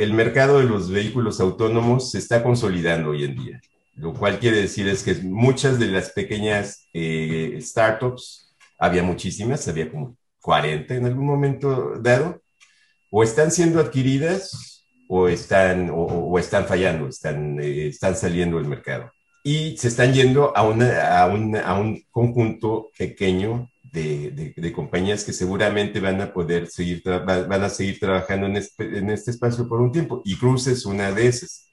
el mercado de los vehículos autónomos se está consolidando hoy en día, lo cual quiere decir es que muchas de las pequeñas eh, startups, había muchísimas, había como 40 en algún momento dado, o están siendo adquiridas o están, o, están fallando, están, eh, están saliendo del mercado. Y se están yendo a, una, a, a un conjunto pequeño de, compañías que seguramente van a poder seguir, van a seguir trabajando en este, en este espacio por un tiempo. Y Cruz es una de esas.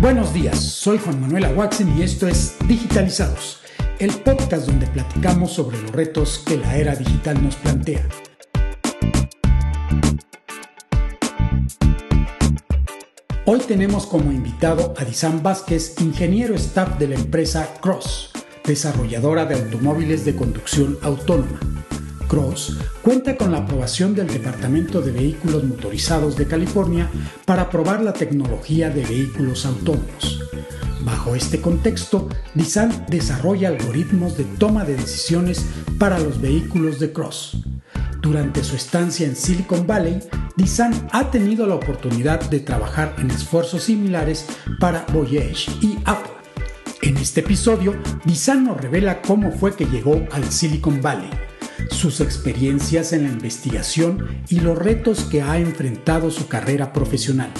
Buenos días, soy Juan Manuel Aguaxen y esto es Digitalizados, el podcast donde platicamos sobre los retos que la era digital nos plantea Hoy tenemos como invitado a Dizan Vázquez, ingeniero staff de la empresa Cross, desarrolladora de automóviles de conducción autónoma. Cross cuenta con la aprobación del Departamento de Vehículos Motorizados de California para probar la tecnología de vehículos autónomos. Bajo este contexto, Nissan desarrolla algoritmos de toma de decisiones para los vehículos de Cross. Durante su estancia en Silicon Valley, Nissan ha tenido la oportunidad de trabajar en esfuerzos similares para Voyage y Apple. En este episodio, Nissan nos revela cómo fue que llegó al Silicon Valley, sus experiencias en la investigación y los retos que ha enfrentado su carrera profesional.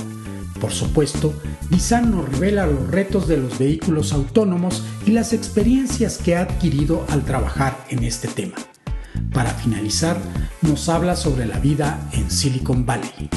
Por supuesto, Nissan nos revela los retos de los vehículos autónomos y las experiencias que ha adquirido al trabajar en este tema. Para finalizar, nos habla sobre la vida en Silicon Valley.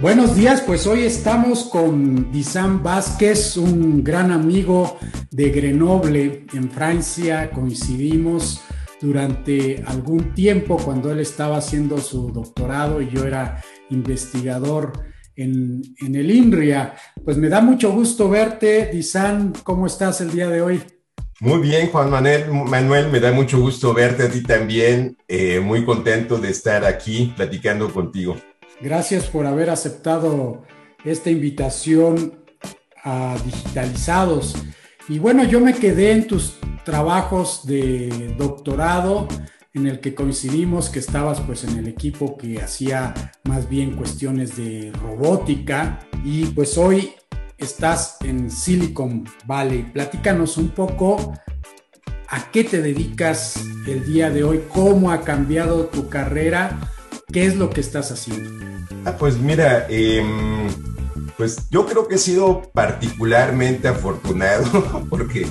Buenos días, pues hoy estamos con Dizan Vázquez, un gran amigo de Grenoble en Francia. Coincidimos durante algún tiempo cuando él estaba haciendo su doctorado y yo era investigador en, el INRIA. Pues me da mucho gusto verte, Disan, ¿cómo estás el día de hoy? Muy bien, Juan Manuel, Manuel, me da mucho gusto verte a ti también. Eh, muy contento de estar aquí platicando contigo. Gracias por haber aceptado esta invitación a Digitalizados. Y bueno, yo me quedé en tus trabajos de doctorado en el que coincidimos que estabas pues en el equipo que hacía más bien cuestiones de robótica y pues hoy estás en Silicon Valley. Platícanos un poco a qué te dedicas el día de hoy, cómo ha cambiado tu carrera, qué es lo que estás haciendo. Ah, pues mira, em, pues yo creo que he sido particularmente afortunado porque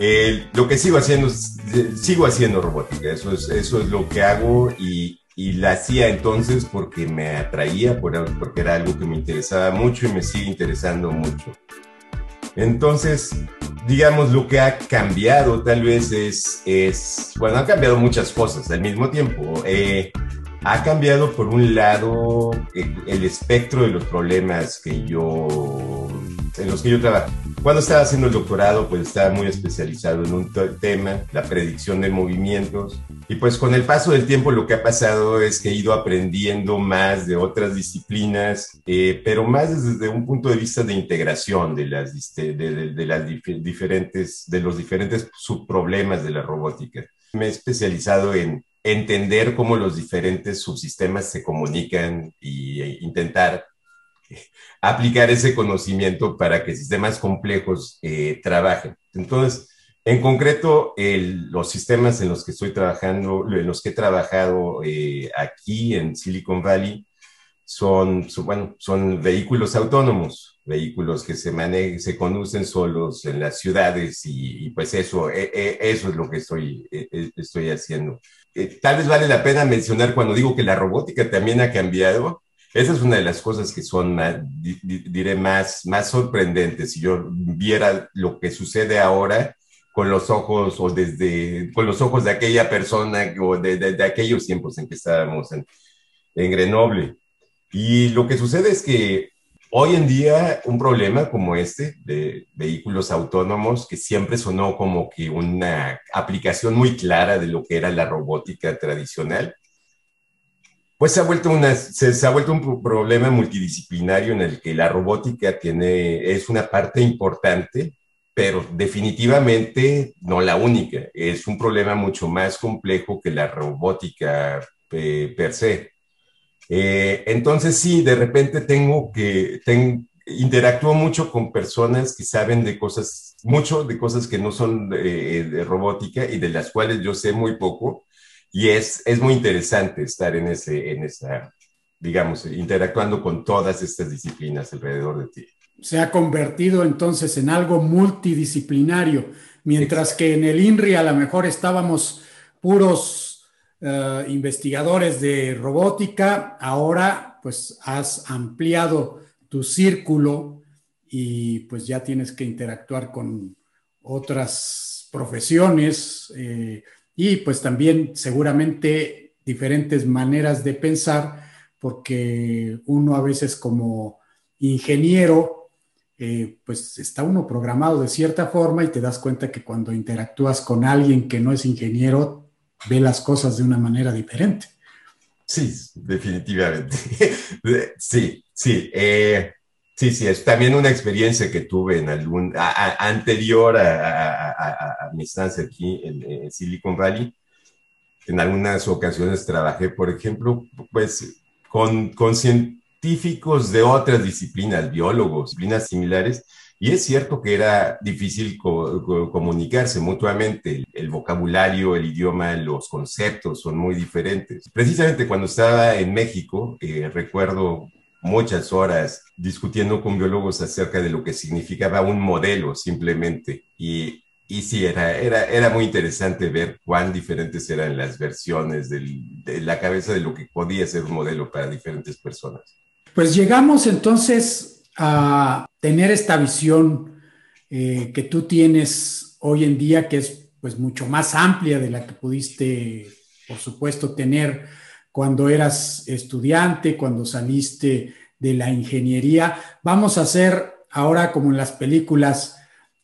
eh, lo que sigo haciendo, sigo haciendo robótica, eso es, eso es lo que hago y, y la hacía entonces porque me atraía, porque era algo que me interesaba mucho y me sigue interesando mucho. Entonces, digamos, lo que ha cambiado tal vez es, es bueno, han cambiado muchas cosas al mismo tiempo. Eh, ha cambiado por un lado el, espectro de los problemas que yo, en los que yo trabajo. Cuando estaba haciendo el doctorado, pues estaba muy especializado en un tema, la predicción de movimientos. Y pues con el paso del tiempo lo que ha pasado es que he ido aprendiendo más de otras disciplinas, eh, pero más desde un punto de vista de integración de las, de las diferentes, de los diferentes subproblemas de la robótica. Me he especializado en entender cómo los diferentes subsistemas se comunican e intentar eh, aplicar ese conocimiento para que sistemas complejos eh, trabajen. Entonces, en concreto, los sistemas en los que estoy trabajando, en los que he trabajado aquí en Silicon Valley, son, bueno, son vehículos autónomos, vehículos que se manejan, se conducen solos en las ciudades y, pues eso, e, e, eso es lo que estoy, e, estoy haciendo. Eh, tal vez vale la pena mencionar cuando digo que la robótica también ha cambiado. Esa es una de las cosas que son, diré, más, más sorprendentes. Si yo viera lo que sucede ahora con los ojos o desde, con los ojos de aquella persona o de, de, aquellos tiempos en que estábamos en, en Grenoble. Y lo que sucede es que hoy en día un problema como este de vehículos autónomos, que siempre sonó como que una aplicación muy clara de lo que era la robótica tradicional, pues se ha vuelto una, se, ha vuelto un problema multidisciplinario en el que la robótica tiene, es una parte importante, pero definitivamente no la única. Es un problema mucho más complejo que la robótica eh, per se. Eh, entonces sí, de repente tengo que, interactúo mucho con personas que saben de cosas, mucho de cosas que no son de robótica y de las cuales yo sé muy poco y es, es muy interesante estar en, ese, en esa, digamos, interactuando con todas estas disciplinas alrededor de ti. Se ha convertido entonces en algo multidisciplinario, mientras que en el INRI a lo mejor estábamos puros eh, investigadores de robótica, ahora pues has ampliado tu círculo y pues ya tienes que interactuar con otras profesiones. Eh, y pues también seguramente diferentes maneras de pensar, porque uno a veces como ingeniero, eh, pues está uno programado de cierta forma y te das cuenta que cuando interactúas con alguien que no es ingeniero, ve las cosas de una manera diferente. Sí, definitivamente. sí, sí. Eh, Sí, sí, es también una experiencia que tuve en algún, anterior a, mi estancia aquí en, Silicon Valley. En algunas ocasiones trabajé, por ejemplo, pues con, con científicos de otras disciplinas, biólogos, disciplinas similares, y es cierto que era difícil comunicarse mutuamente. El, vocabulario, el idioma, los conceptos son muy diferentes. Precisamente cuando estaba en México, eh, recuerdo muchas horas discutiendo con biólogos acerca de lo que significaba un modelo simplemente. Y, y sí, era, era, era muy interesante ver cuán diferentes eran las versiones de la cabeza de lo que podía ser un modelo para diferentes personas. Pues llegamos entonces a tener esta visión eh, que tú tienes hoy en día, que es pues mucho más amplia de la que pudiste, por supuesto, tener cuando eras estudiante, cuando saliste de la ingeniería. Vamos a hacer ahora como en las películas,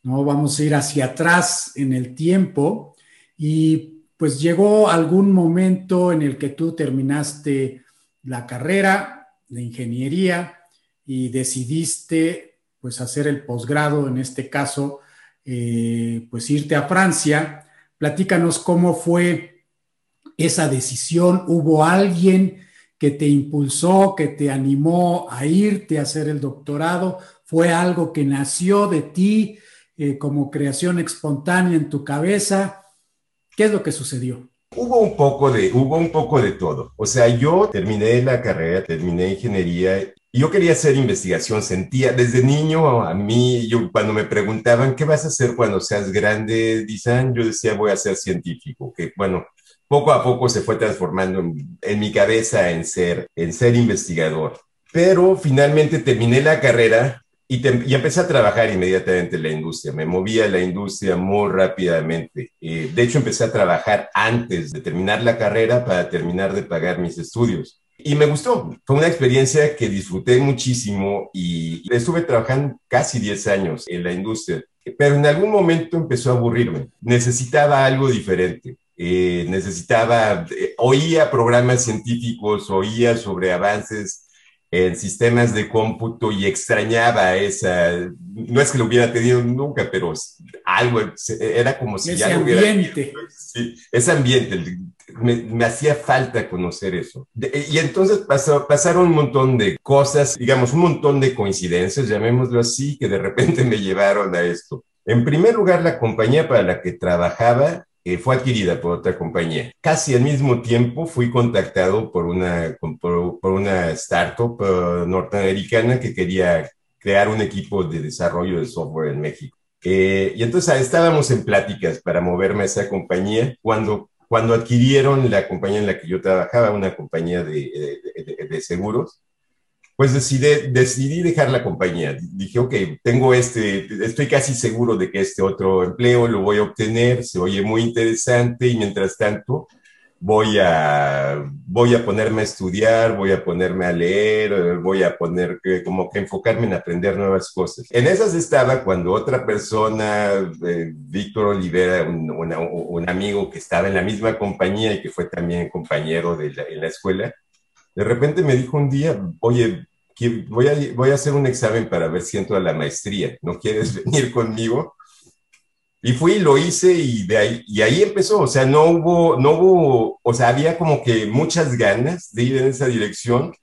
¿no? Vamos a ir hacia atrás en el tiempo y pues llegó algún momento en el que tú terminaste la carrera de ingeniería y decidiste pues hacer el posgrado, en este caso, eh, pues irte a Francia. Platícanos cómo fue esa decisión? ¿Hubo alguien que te impulsó, que te animó a irte a hacer el doctorado? ¿Fue algo que nació de ti eh, como creación espontánea en tu cabeza? ¿Qué es lo que sucedió? Hubo un poco de, hubo un poco de todo. O sea, yo terminé la carrera, terminé ingeniería yo quería hacer investigación. Sentía desde niño a mí, yo cuando me preguntaban qué vas a hacer cuando seas grande, dicen, yo decía voy a ser científico. Que bueno, poco a poco se fue transformando en, mi cabeza en ser, en ser investigador. Pero finalmente terminé la carrera y, empecé a trabajar inmediatamente en la industria. Me moví a la industria muy rápidamente. Eh, de hecho, empecé a trabajar antes de terminar la carrera para terminar de pagar mis estudios. Y me gustó. Fue una experiencia que disfruté muchísimo y estuve trabajando casi 10 años en la industria. Pero en algún momento empezó a aburrirme. Necesitaba algo diferente. Eh, necesitaba, eh, oía programas científicos, oía sobre avances en sistemas de cómputo y extrañaba esa, no es que lo hubiera tenido nunca, pero algo, era como si ya lo hubiera ambiente. Sí, ese ambiente, me, hacía falta conocer eso. y entonces pasó, pasaron un montón de cosas, digamos, un montón de coincidencias, llamémoslo así, que de repente me llevaron a esto. En primer lugar, la compañía para la que trabajaba eh, fue adquirida por otra compañía. Casi al mismo tiempo fui contactado por una, por, una startup uh, norteamericana que quería crear un equipo de desarrollo de software en México. Eh, y entonces estábamos en pláticas para moverme a esa compañía cuando, cuando adquirieron la compañía en la que yo trabajaba, una compañía de, de, de seguros pues decidí, decidí dejar la compañía. Dije, ok, tengo este, estoy casi seguro de que este otro empleo lo voy a obtener, se oye muy interesante y mientras tanto voy a, voy a ponerme a estudiar, voy a ponerme a leer, voy a poner como que enfocarme en aprender nuevas cosas. En esas estaba cuando otra persona, eh, Víctor Olivera, un, amigo que estaba en la misma compañía y que fue también compañero de en la escuela, de repente me dijo un día, oye, voy a, voy a hacer un examen para ver si entro a la maestría, ¿no quieres venir conmigo? Y fui, lo hice y de ahí, y ahí empezó, o sea, no hubo, no hubo, o sea, había como que muchas ganas de ir en esa dirección,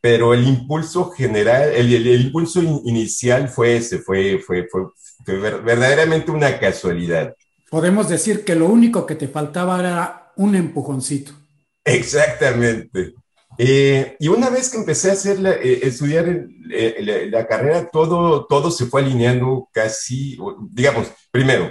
pero el impulso general, el, el, impulso inicial fue ese, fue, fue, fue, fue, verdaderamente una casualidad. Podemos decir que lo único que te faltaba era un empujoncito. Exactamente. Eh, y una vez que empecé a hacer eh, estudiar eh, la, carrera, todo, todo se fue alineando casi, digamos, primero,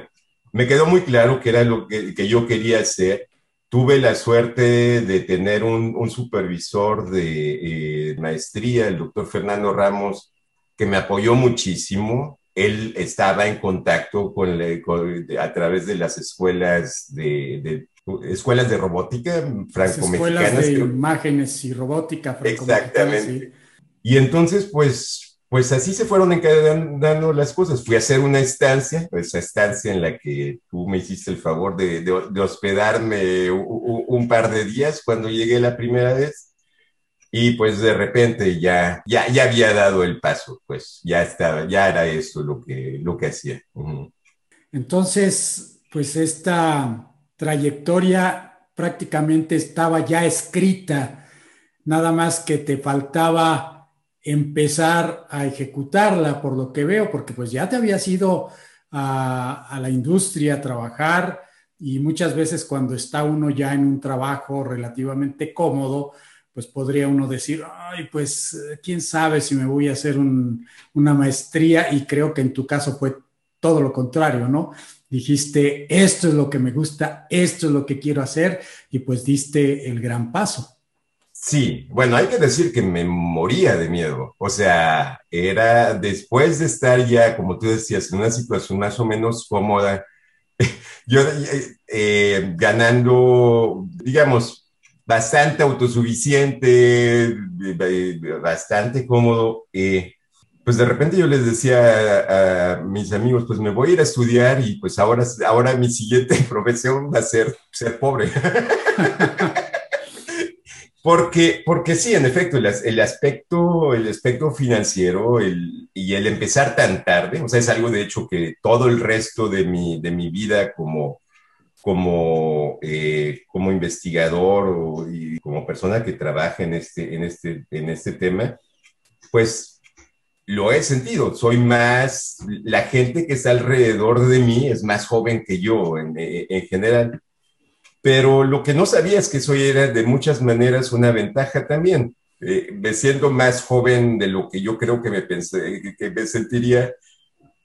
me quedó muy claro que era lo que, que yo quería hacer. Tuve la suerte de tener un, un supervisor de maestría, el doctor Fernando Ramos, que me apoyó muchísimo. Él estaba en contacto con, a través de las escuelas de, de escuelas de robótica franco-mexicanas. Escuelas de imágenes y robótica Exactamente. Y entonces, pues, pues así se fueron encadenando las cosas. Fui a hacer una estancia, esa estancia en la que tú me hiciste el favor de, de, hospedarme un, un, par de días cuando llegué la primera vez. Y pues de repente ya, ya, ya había dado el paso, pues ya estaba, ya era eso lo que, lo que hacía. Entonces, pues esta trayectoria prácticamente estaba ya escrita, nada más que te faltaba empezar a ejecutarla, por lo que veo, porque pues ya te habías ido a, la industria a trabajar y muchas veces cuando está uno ya en un trabajo relativamente cómodo, pues podría uno decir, ay, pues quién sabe si me voy a hacer una maestría y creo que en tu caso fue todo lo contrario, ¿no? Dijiste, esto es lo que me gusta, esto es lo que quiero hacer, y pues diste el gran paso. Sí, bueno, hay que decir que me moría de miedo. O sea, era después de estar ya, como tú decías, en una situación más o menos cómoda, yo eh, eh, ganando, digamos, bastante autosuficiente, eh, bastante cómodo. Pues de repente yo les decía a, mis amigos, pues me voy a ir a estudiar y pues ahora, ahora mi siguiente profesión va a ser ser pobre. porque, porque sí, en efecto, el, el, aspecto, el aspecto financiero el, y el empezar tan tarde, o sea, es algo de hecho que todo el resto de mi, de mi vida como, como, eh, como investigador o, y como persona que trabaja en este, en este, en este tema, pues lo he sentido. Soy más, la gente que está alrededor de mí es más joven que yo en, en, general. Pero lo que no sabía es que soy era de muchas maneras una ventaja también. Eh, siendo más joven de lo que yo creo que me, pensé, que me sentiría,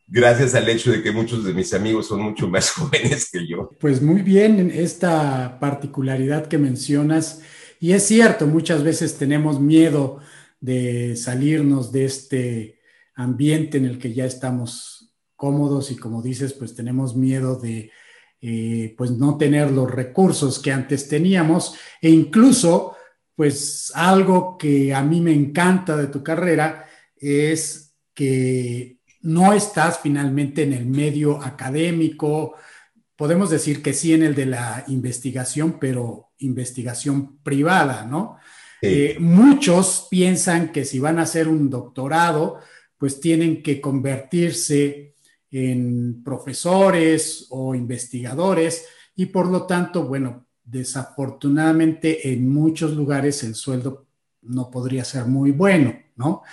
gracias al hecho de que muchos de mis amigos son mucho más jóvenes que yo. Pues muy bien esta particularidad que mencionas. Y es cierto, muchas veces tenemos miedo de salirnos de este ambiente en el que ya estamos cómodos y como dices, pues tenemos miedo de eh, pues no tener los recursos que antes teníamos. E incluso pues algo que a mí me encanta de tu carrera es que no estás finalmente en el medio académico, podemos decir que sí en el de la investigación, pero investigación privada, ¿no? Eh, muchos piensan que si van a hacer un doctorado, pues tienen que convertirse en profesores o investigadores y por lo tanto, bueno, desafortunadamente en muchos lugares el sueldo no podría ser muy bueno, ¿no?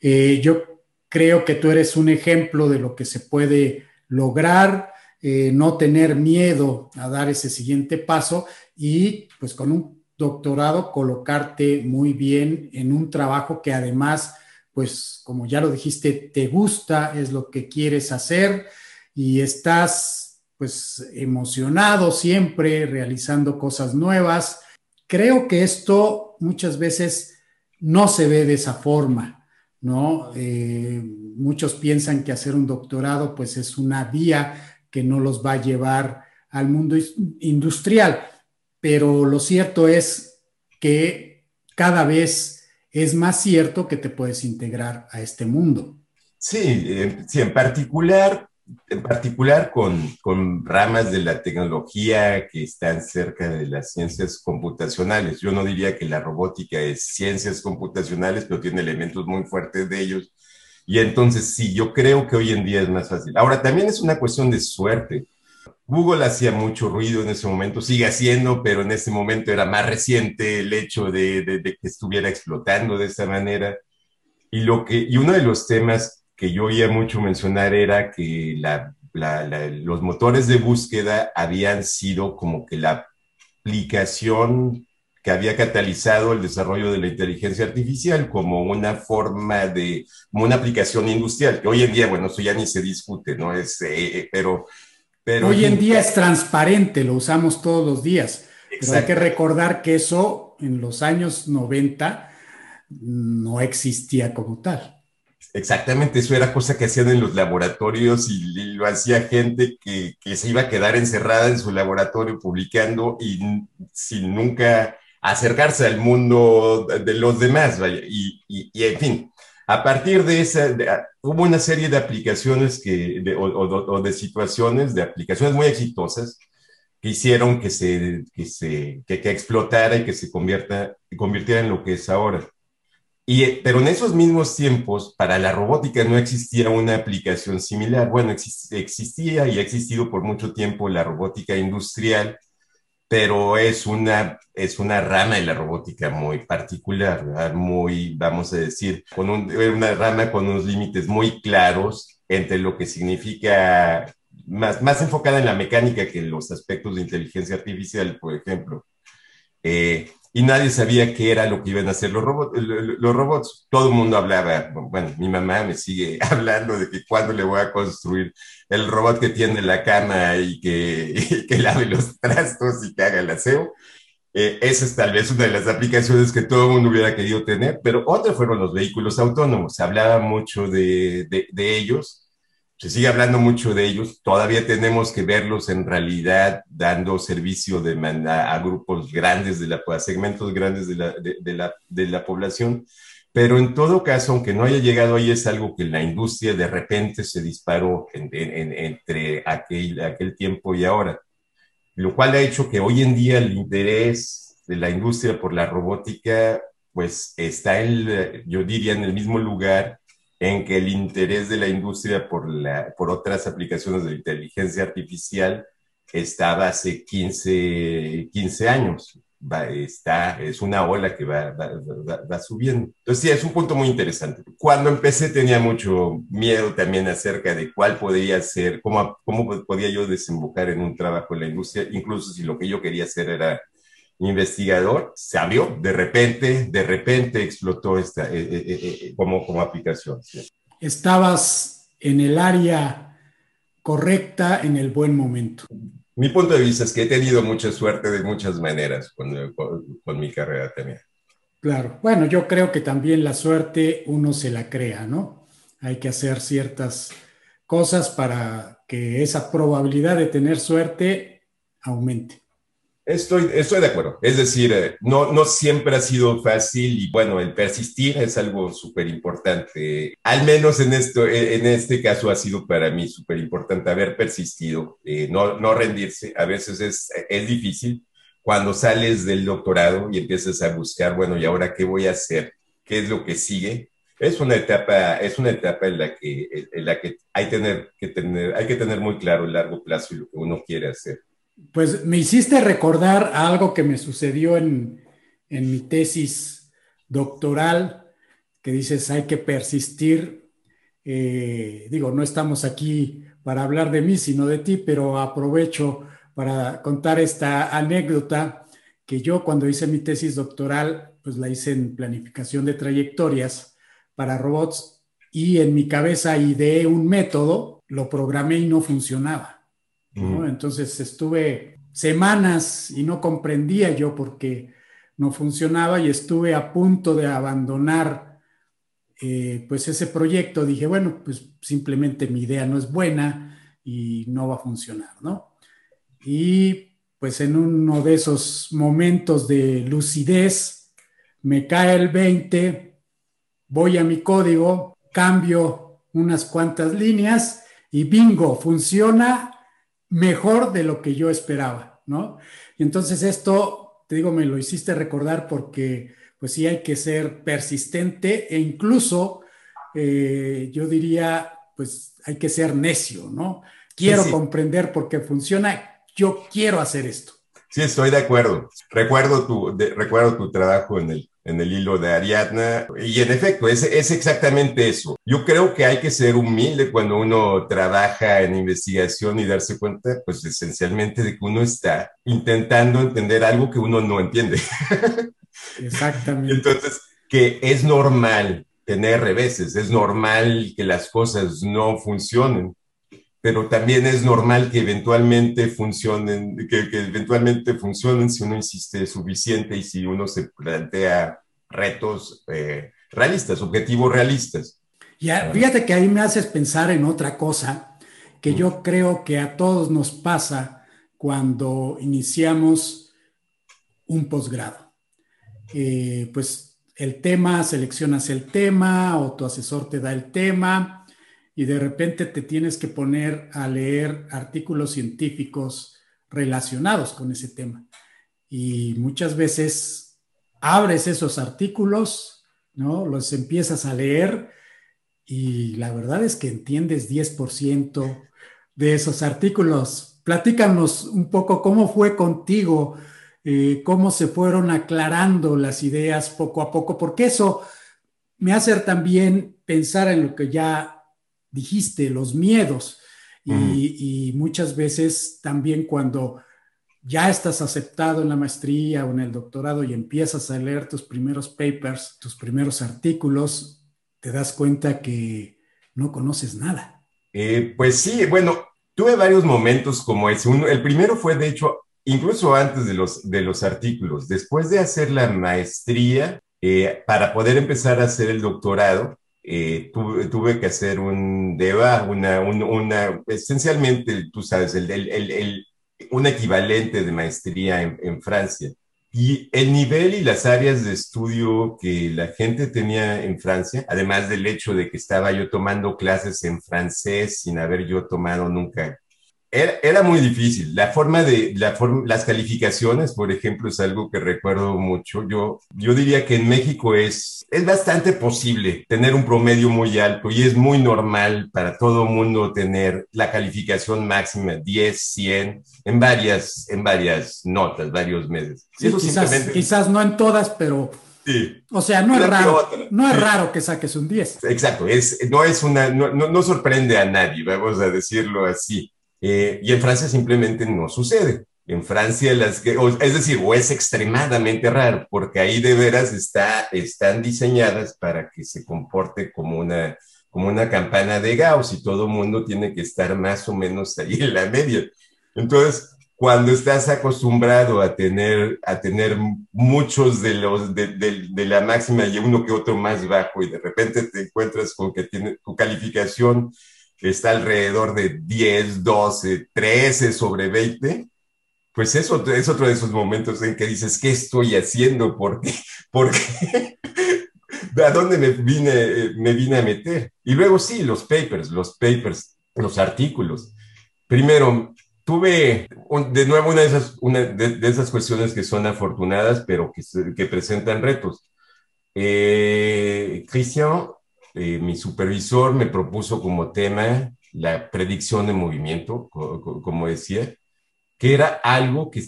Eh, yo creo que tú eres un ejemplo de lo que se puede lograr, eh, no tener miedo a dar ese siguiente paso y pues con un doctorado colocarte muy bien en un trabajo que además, pues como ya lo dijiste, te gusta, es lo que quieres hacer y estás pues emocionado siempre realizando cosas nuevas. Creo que esto muchas veces no se ve de esa forma, ¿no? Eh, muchos piensan que hacer un doctorado pues es una vía que no los va a llevar al mundo industrial pero lo cierto es que cada vez es más cierto que te puedes integrar a este mundo. Sí, sí, en particular, en particular con, con, ramas de la tecnología que están cerca de las ciencias computacionales. Yo no diría que la robótica es ciencias computacionales, pero tiene elementos muy fuertes de ellos. Y entonces sí, yo creo que hoy en día es más fácil. Ahora, también es una cuestión de suerte. Google hacía mucho ruido en ese momento, sigue haciendo, pero en ese momento era más reciente el hecho de, que estuviera explotando de esa manera. Y, lo que, y uno de los temas que yo oía mucho mencionar era que los motores de búsqueda habían sido como que la aplicación que había catalizado el desarrollo de la inteligencia artificial como una forma de, como una aplicación industrial, que hoy en día, bueno, eso ya ni se discute, ¿no? Es, eh, eh, pero, pero... Hoy en día es transparente, lo usamos todos los días, pero hay que recordar que eso en los años 90 no existía como tal. Exactamente, eso era cosa que hacían en los laboratorios y, lo hacía gente que, se iba a quedar encerrada en su laboratorio publicando y sin nunca acercarse al mundo de los demás, Y, en fin, a partir de esa, hubo una serie de aplicaciones o, de situaciones, de aplicaciones muy exitosas que hicieron que se, que se, que, explotara y que se convierta, convirtiera en lo que es ahora. Y, pero en esos mismos tiempos, para la robótica no existía una aplicación similar. Bueno, existía y ha existido por mucho tiempo la robótica industrial, pero es una, es una rama de la robótica muy particular, muy, vamos a decir, con una rama con unos límites muy claros entre lo que significa, más, más enfocada en la mecánica que en los aspectos de inteligencia artificial, por ejemplo. Eh, y nadie sabía qué era lo que iban a hacer los, robots. los robots. Todo el mundo hablaba, bueno, mi mamá me sigue hablando de que cuándo le voy a construir el robot que tiene la cama y que, que lave los trastos y que haga el aseo. Eh, esa es tal vez una de las aplicaciones que todo el mundo hubiera querido tener, pero otra fueron los vehículos autónomos. Se hablaba mucho de, de, de ellos se sigue hablando mucho de ellos, todavía tenemos que verlos en realidad dando servicio de a, grupos grandes, de la, a segmentos grandes de la, de, la, de la población, pero en todo caso, aunque no haya llegado ahí, es algo que la industria de repente se disparó entre aquel, aquel tiempo y ahora, lo cual ha hecho que hoy en día el interés de la industria por la robótica, pues está, el, yo diría, en el mismo lugar en que el interés de la industria por, la, por otras aplicaciones de inteligencia artificial estaba hace 15, 15 años. Está, es una ola que va, va, va, subiendo. Entonces, sí, es un punto muy interesante. Cuando empecé tenía mucho miedo también acerca de cuál podría ser, cómo, cómo podía yo desembocar en un trabajo en la industria, incluso si lo que yo quería hacer era investigador, se abrió, de repente, de repente explotó esta eh, eh, eh, como, como aplicación. Estabas en el área correcta en el buen momento. Mi punto de vista es que he tenido mucha suerte de muchas maneras con, con, mi carrera también. Claro, bueno, yo creo que también la suerte uno se la crea, ¿no? Hay que hacer ciertas cosas para que esa probabilidad de tener suerte aumente. Estoy, estoy de acuerdo. Es decir, eh, no, no siempre ha sido fácil y bueno, el persistir es algo súper importante. Al menos en, esto, eh, en este caso ha sido para mí súper importante haber persistido, eh, no, no rendirse. A veces es, es difícil cuando sales del doctorado y empiezas a buscar, bueno, ¿y ahora qué voy a hacer? ¿Qué es lo que sigue? Es una etapa, es una etapa en la que, en la que, hay, tener, que tener, hay que tener muy claro el largo plazo y lo que uno quiere hacer. Pues me hiciste recordar algo que me sucedió en, mi tesis doctoral, que dices hay que persistir. Eh, digo, no estamos aquí para hablar de mí, sino de ti, pero aprovecho para contar esta anécdota que yo cuando hice mi tesis doctoral, pues la hice en planificación de trayectorias para robots y en mi cabeza ideé un método, lo programé y no funcionaba. Entonces estuve semanas y no comprendía yo por qué no funcionaba y estuve a punto de abandonar eh, pues ese proyecto. Dije, bueno, pues simplemente mi idea no es buena y no va a funcionar, ¿no? Y pues en uno de esos momentos de lucidez me cae el 20, voy a mi código, cambio unas cuantas líneas y bingo, funciona mejor de lo que yo esperaba, ¿no? Y entonces esto, te digo, me lo hiciste recordar porque pues sí hay que ser persistente e incluso eh, yo diría, pues hay que ser necio, ¿no? Quiero comprender por qué funciona, yo quiero hacer esto. Sí, estoy de acuerdo. Recuerdo tu, recuerdo tu trabajo en el, en el hilo de Ariadna y en efecto, es, es exactamente eso. Yo creo que hay que ser humilde cuando uno trabaja en investigación y darse cuenta, pues esencialmente, de que uno está intentando entender algo que uno no entiende. Exactamente. Entonces, que es normal tener reveses, es normal que las cosas no funcionen, pero también es normal que eventualmente funcionen, que, eventualmente funcionen si uno insiste suficiente y si uno se plantea retos eh, realistas, objetivos realistas. Ya, fíjate que ahí me haces pensar en otra cosa que yo creo que a todos nos pasa cuando iniciamos un posgrado. Eh, pues el tema, seleccionas el tema o tu asesor te da el tema y de repente te tienes que poner a leer artículos científicos relacionados con ese tema. Y muchas veces abres esos artículos, ¿no? Los empiezas a leer y la verdad es que entiendes 10% de esos artículos. Platícanos un poco cómo fue contigo eh, cómo se fueron aclarando las ideas poco a poco, porque eso me hace también pensar en lo que ya dijiste, los miedos. Y, y, muchas veces también cuando ya estás aceptado en la maestría o en el doctorado y empiezas a leer tus primeros papers, tus primeros artículos, te das cuenta que no conoces nada. Eh, pues sí, bueno, tuve varios momentos como ese. Uno, el primero fue, de hecho, incluso antes de los, de los artículos, después de hacer la maestría, eh, para poder empezar a hacer el doctorado, eh, tuve, que hacer un DEVA, una, una, esencialmente, tú sabes, el, el, el, un equivalente de maestría en, en, Francia. Y el nivel y las áreas de estudio que la gente tenía en Francia, además del hecho de que estaba yo tomando clases en francés sin haber yo tomado nunca era, muy difícil. La forma de, la las calificaciones, por ejemplo, es algo que recuerdo mucho. Yo, yo diría que en México es, es bastante posible tener un promedio muy alto y es muy normal para todo mundo tener la calificación máxima 10, 100 en varias, en varias notas, varios meses. quizás, quizás no en todas, pero Sí. O sea, no es raro, no es raro que saques un 10. Exacto, es, no es una, no, no, sorprende a nadie, vamos a decirlo así. Eh, y en Francia simplemente no sucede. En Francia, las que, es decir, o es extremadamente raro, porque ahí de veras está, están diseñadas para que se comporte como una, como una campana de Gauss y todo el mundo tiene que estar más o menos ahí en la media. Entonces, cuando estás acostumbrado a tener, a tener muchos de los de, de, la máxima y uno que otro más bajo y de repente te encuentras con que tiene tu calificación está alrededor de 10, 12, 13 sobre 20, pues eso es otro de esos momentos en que dices, ¿qué estoy haciendo? ¿Por qué? ¿Por qué? ¿A dónde me vine, me vine a meter? Y luego sí, los papers, los papers, los artículos. Primero, tuve de nuevo una de esas, una de, esas cuestiones que son afortunadas, pero que, que presentan retos. Eh, Cristian eh, mi supervisor me propuso como tema la predicción de movimiento, como decía, que era algo que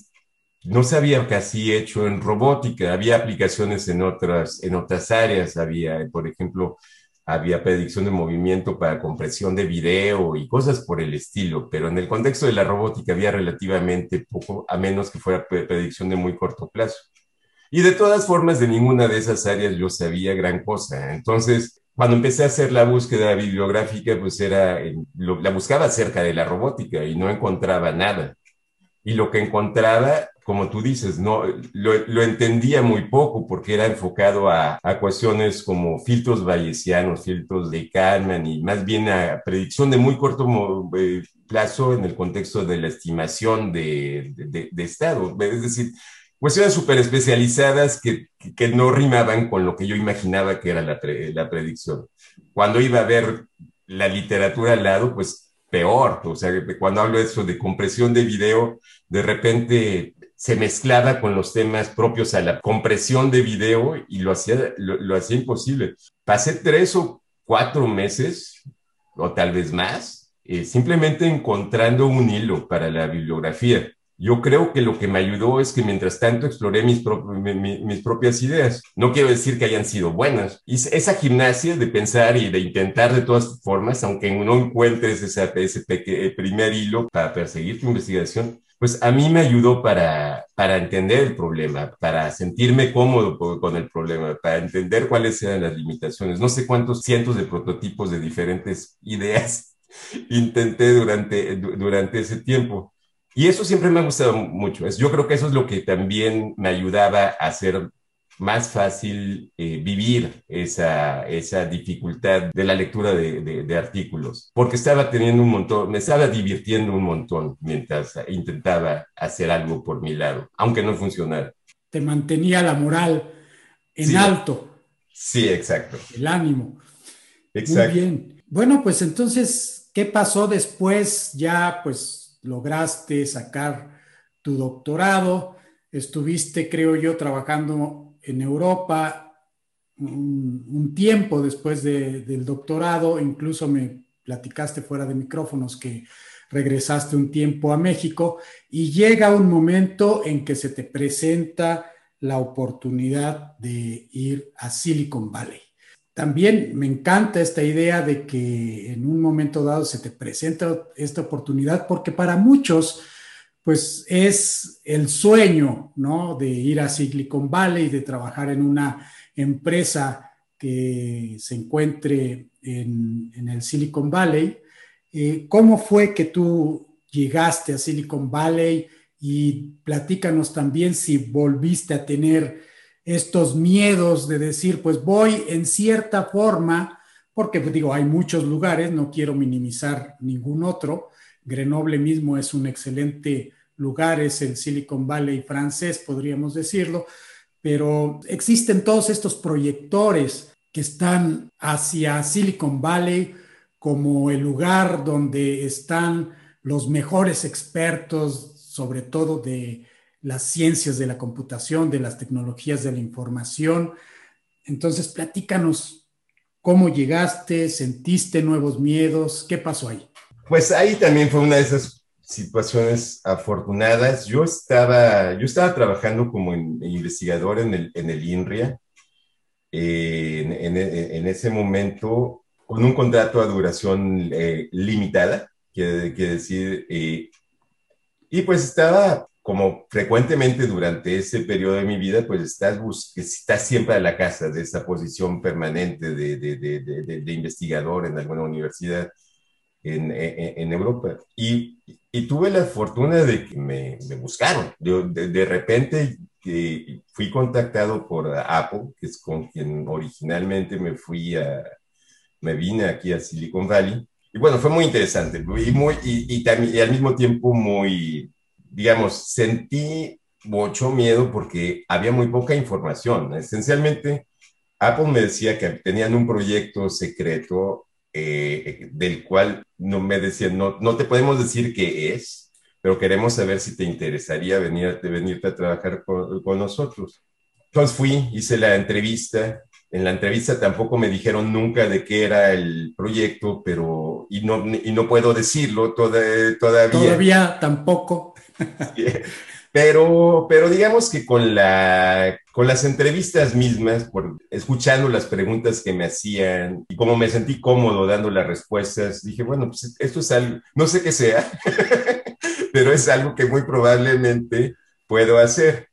no se había casi hecho en robótica, había aplicaciones en otras, en otras áreas, había, por ejemplo, había predicción de movimiento para compresión de video y cosas por el estilo, pero en el contexto de la robótica había relativamente poco, a menos que fuera predicción de muy corto plazo. Y de todas formas, de ninguna de esas áreas yo sabía gran cosa. Entonces, cuando empecé a hacer la búsqueda bibliográfica, pues era, la buscaba acerca de la robótica y no encontraba nada. Y lo que encontraba, como tú dices, no, lo, entendía muy poco porque era enfocado a, cuestiones como filtros bayesianos, filtros de Kahneman y más bien a predicción de muy corto eh, plazo en el contexto de la estimación de, de estado. Es decir, cuestiones súper especializadas que, que, no rimaban con lo que yo imaginaba que era la, la predicción. Cuando iba a ver la literatura al lado, pues peor. O sea, cuando hablo de eso de compresión de video, de repente se mezclaba con los temas propios a la compresión de video y lo hacía, lo, hacía imposible. Pasé tres o cuatro meses, o tal vez más, eh, simplemente encontrando un hilo para la bibliografía. Yo creo que lo que me ayudó es que mientras tanto exploré mis, mis, propias ideas. No quiero decir que hayan sido buenas. Y esa gimnasia de pensar y de intentar de todas formas, aunque no encuentres ese, ese primer hilo para perseguir tu investigación, pues a mí me ayudó para, para entender el problema, para sentirme cómodo con el problema, para entender cuáles eran las limitaciones. No sé cuántos cientos de prototipos de diferentes ideas intenté durante, durante ese tiempo. Y eso siempre me ha gustado mucho. Yo creo que eso es lo que también me ayudaba a hacer más fácil eh, vivir esa, esa dificultad de la lectura de, de, artículos, porque estaba teniendo un montón, me estaba divirtiendo un montón mientras intentaba hacer algo por mi lado, aunque no funcionara. Te mantenía la moral en alto. Sí, exacto. El ánimo. Exacto. Muy bien. Bueno, pues entonces, ¿qué pasó después? Ya, pues lograste sacar tu doctorado, estuviste, creo yo, trabajando en Europa un, tiempo después del doctorado, incluso me platicaste fuera de micrófonos que regresaste un tiempo a México y llega un momento en que se te presenta la oportunidad de ir a Silicon Valley. También me encanta esta idea de que en un momento dado se te presenta esta oportunidad porque para muchos pues es el sueño, ¿no? De ir a Silicon Valley, de trabajar en una empresa que se encuentre en, el Silicon Valley. Eh, ¿Cómo fue que tú llegaste a Silicon Valley? Y platícanos también si volviste a tener estos miedos de decir, pues voy en cierta forma, porque pues, digo, hay muchos lugares, no quiero minimizar ningún otro. Grenoble mismo es un excelente lugar, es el Silicon Valley francés, podríamos decirlo, pero existen todos estos proyectores que están hacia Silicon Valley como el lugar donde están los mejores expertos, sobre todo de las ciencias de la computación, de las tecnologías de la información. Entonces, platícanos cómo llegaste, sentiste nuevos miedos, qué pasó ahí. Pues ahí también fue una de esas situaciones afortunadas. Yo estaba, yo estaba trabajando como investigador en el, en el INRIA. Eh, en, ese momento, con un contrato a duración eh, limitada, quiere, decir, eh, y pues estaba como frecuentemente durante ese periodo de mi vida, pues estás, estás siempre a la casa de esa posición permanente de, de, de, de investigador en alguna universidad en, en, Europa. Y, y, tuve la fortuna de que me, me buscaron. De, repente que fui contactado por Apple, que es con quien originalmente me fui a, me vine aquí a Silicon Valley. Y bueno, fue muy interesante y, muy, y, y, y al mismo tiempo muy, digamos, sentí mucho miedo porque había muy poca información. Esencialmente, Apple me decía que tenían un proyecto secreto eh, del cual no me decían, no, no te podemos decir qué es, pero queremos saber si te interesaría venir, venirte a trabajar con, con nosotros. Entonces fui, hice la entrevista. En la entrevista tampoco me dijeron nunca de qué era el proyecto, pero, y no, y no puedo decirlo todavía. Todavía tampoco. Pero, pero digamos que con, la, con las entrevistas mismas, por, escuchando las preguntas que me hacían y como me sentí cómodo dando las respuestas, dije, bueno, pues esto es algo, no sé qué sea, pero es algo que muy probablemente puedo hacer.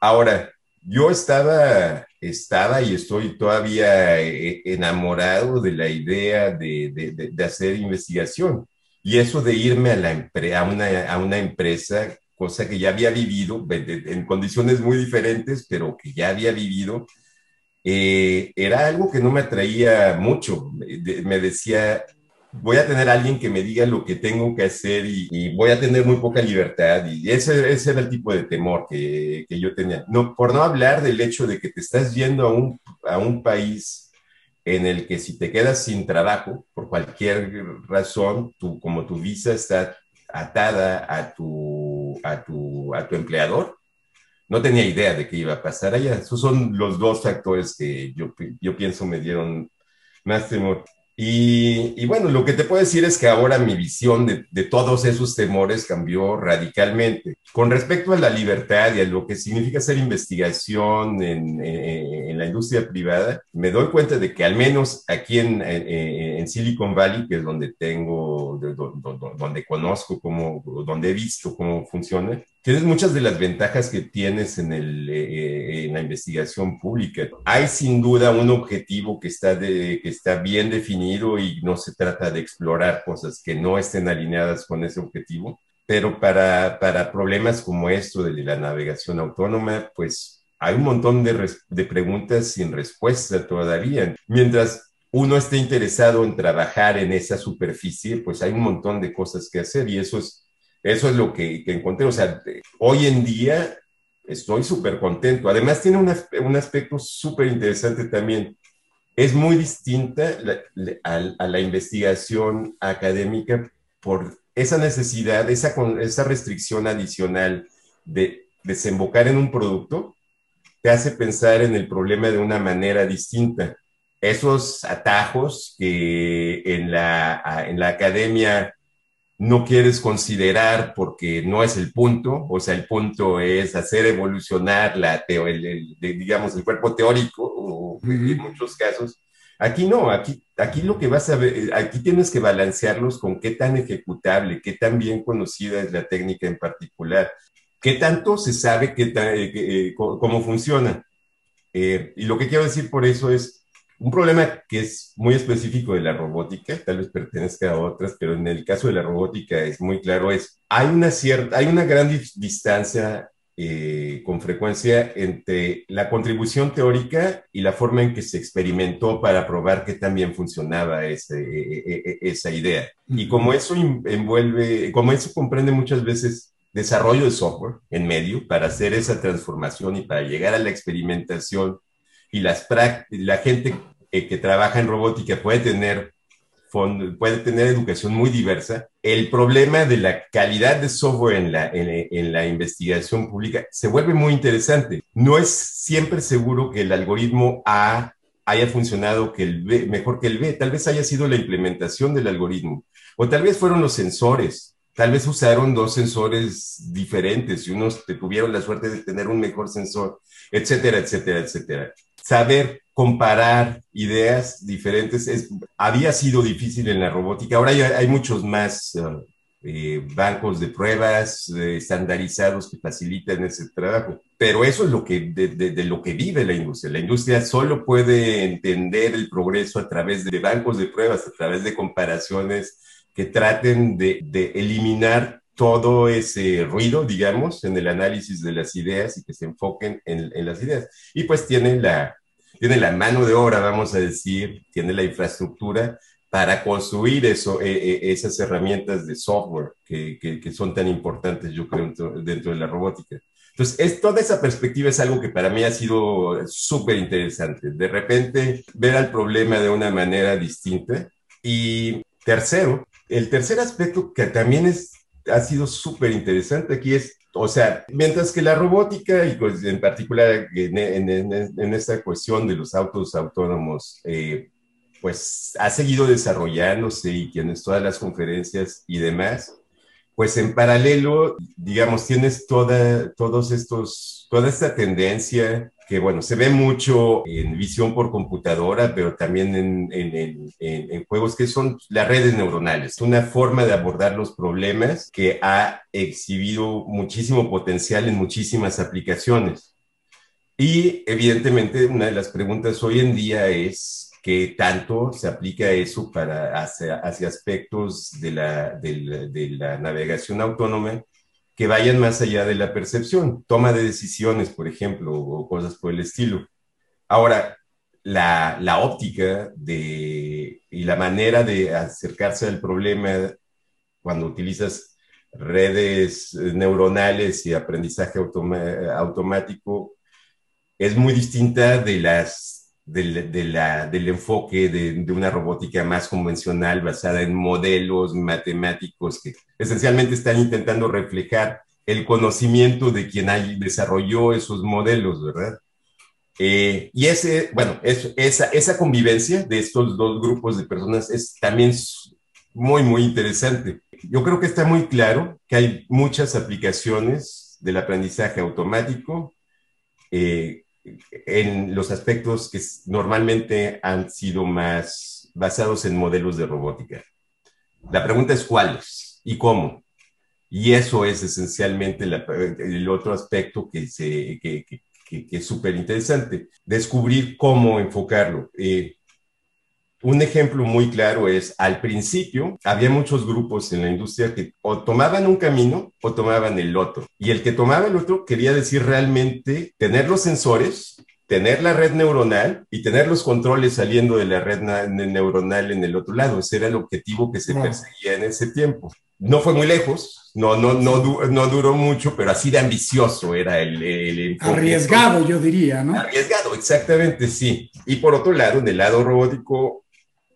Ahora, yo estaba, estaba y estoy todavía eh, enamorado de la idea de, de, de hacer investigación. Y eso de irme a, una, a una empresa, cosa que ya había vivido en condiciones muy diferentes, pero que ya había vivido, eh, era algo que no me atraía mucho. Me decía, voy a tener a alguien que me diga lo que tengo que hacer y, voy a tener muy poca libertad. Y ese, ese era el tipo de temor que, que, yo tenía. No, por no hablar del hecho de que te estás yendo a un, a un país en el que si te quedas sin trabajo por cualquier razón, tú, como tu visa está atada a tu, a tu, a tu empleador, no tenía idea de qué iba a pasar allá. Esos son los dos factores que yo, yo pienso me dieron más temor. Y, bueno, lo que te puedo decir es que ahora mi visión de, todos esos temores cambió radicalmente. Con respecto a la libertad y a lo que significa hacer investigación en, en, la industria privada, me doy cuenta de que al menos aquí en, en Silicon Valley, que es donde tengo, donde conozco, cómo, donde he visto cómo funciona, tienes muchas de las ventajas que tienes en, el, eh, eh, en la investigación pública. Hay sin duda un objetivo que está, de, que está bien definido y no se trata de explorar cosas que no estén alineadas con ese objetivo, pero para, para problemas como esto de la navegación autónoma, pues hay un montón de, de preguntas sin respuesta todavía. Mientras uno esté interesado en trabajar en esa superficie, pues hay un montón de cosas que hacer y eso es eso es lo que, encontré. O sea, hoy en día estoy súper contento. Además, tiene un aspecto súper interesante también. Es muy distinta a, la investigación académica por esa necesidad, esa, esa restricción adicional de desembocar en un producto, te hace pensar en el problema de una manera distinta. Esos atajos que en la, en la academia no quieres considerar porque no es el punto, o sea, el punto es hacer evolucionar la el, digamos, el cuerpo teórico, en muchos casos. Aquí no, aquí, aquí lo que vas a ver, aquí tienes que balancearlos con qué tan ejecutable, qué tan bien conocida es la técnica en particular, qué tanto se sabe qué eh, eh, cómo funciona. Eh, y lo que quiero decir por eso es, un problema que es muy específico de la robótica, tal vez pertenezca a otras, pero en el caso de la robótica es muy claro, es, hay una cierta, hay una gran distancia eh, con frecuencia entre la contribución teórica y la forma en que se experimentó para probar que también funcionaba ese, e, e, e, esa idea. Y como eso envuelve, como eso comprende muchas veces desarrollo de software en medio para hacer esa transformación y para llegar a la experimentación y las la gente que trabaja en robótica puede tener, puede tener educación muy diversa, el problema de la calidad de software en la, en, la investigación pública se vuelve muy interesante. No es siempre seguro que el algoritmo A haya funcionado que el B, mejor que el B. Tal vez haya sido la implementación del algoritmo. O tal vez fueron los sensores. Tal vez usaron dos sensores diferentes y unos tuvieron la suerte de tener un mejor sensor, etcétera, etcétera, etcétera saber comparar ideas diferentes es, había sido difícil en la robótica. Ahora hay, muchos más uh, eh, bancos de pruebas eh, estandarizados que facilitan ese trabajo. Pero eso es lo que, de, lo que vive la industria. La industria solo puede entender el progreso a través de bancos de pruebas, a través de comparaciones que traten de, eliminar todo ese ruido, digamos, en el análisis de las ideas y que se enfoquen en, en, las ideas. Y pues tiene la, tiene la mano de obra, vamos a decir, tiene la infraestructura para construir eso, e, e, esas herramientas de software que, que, son tan importantes, yo creo, dentro, de la robótica. Entonces, es, toda esa perspectiva es algo que para mí ha sido súper interesante. De repente, ver al problema de una manera distinta. Y tercero, el tercer aspecto que también es ha sido súper interesante aquí es, o sea, mientras que la robótica y pues en particular en, esta cuestión de los autos autónomos, eh, pues ha seguido desarrollándose y tienes todas las conferencias y demás, pues en paralelo, digamos, tienes toda, todos estos, toda esta tendencia que bueno, se ve mucho en visión por computadora, pero también en, en, en, juegos que son las redes neuronales, una forma de abordar los problemas que ha exhibido muchísimo potencial en muchísimas aplicaciones. Y evidentemente una de las preguntas hoy en día es qué tanto se aplica eso para hacia, hacia aspectos de la, de la, de la navegación autónoma que vayan más allá de la percepción, toma de decisiones, por ejemplo, o cosas por el estilo. Ahora, la, la óptica de, y la manera de acercarse al problema cuando utilizas redes neuronales y aprendizaje automático es muy distinta de las del, del enfoque de, una robótica más convencional basada en modelos matemáticos que esencialmente están intentando reflejar el conocimiento de quien hay, desarrolló esos modelos, ¿verdad? Eh, y ese, bueno, es, esa, esa convivencia de estos dos grupos de personas es también muy, muy interesante. Yo creo que está muy claro que hay muchas aplicaciones del aprendizaje automático eh, en los aspectos que normalmente han sido más basados en modelos de robótica. La pregunta es cuáles y cómo. Y eso es esencialmente el otro aspecto que, se, que, es súper interesante, descubrir cómo enfocarlo. Eh, un ejemplo muy claro es, al principio había muchos grupos en la industria que o tomaban un camino o tomaban el otro. Y el que tomaba el otro quería decir realmente tener los sensores, tener la red neuronal y tener los controles saliendo de la red neuronal en el otro lado. Ese era el objetivo que se perseguía en ese tiempo. No fue muy lejos, no, no, no, no duró mucho, pero así de ambicioso era el, el Arriesgado, yo diría, ¿no? Arriesgado, exactamente, sí. Y por otro lado, en el lado robótico,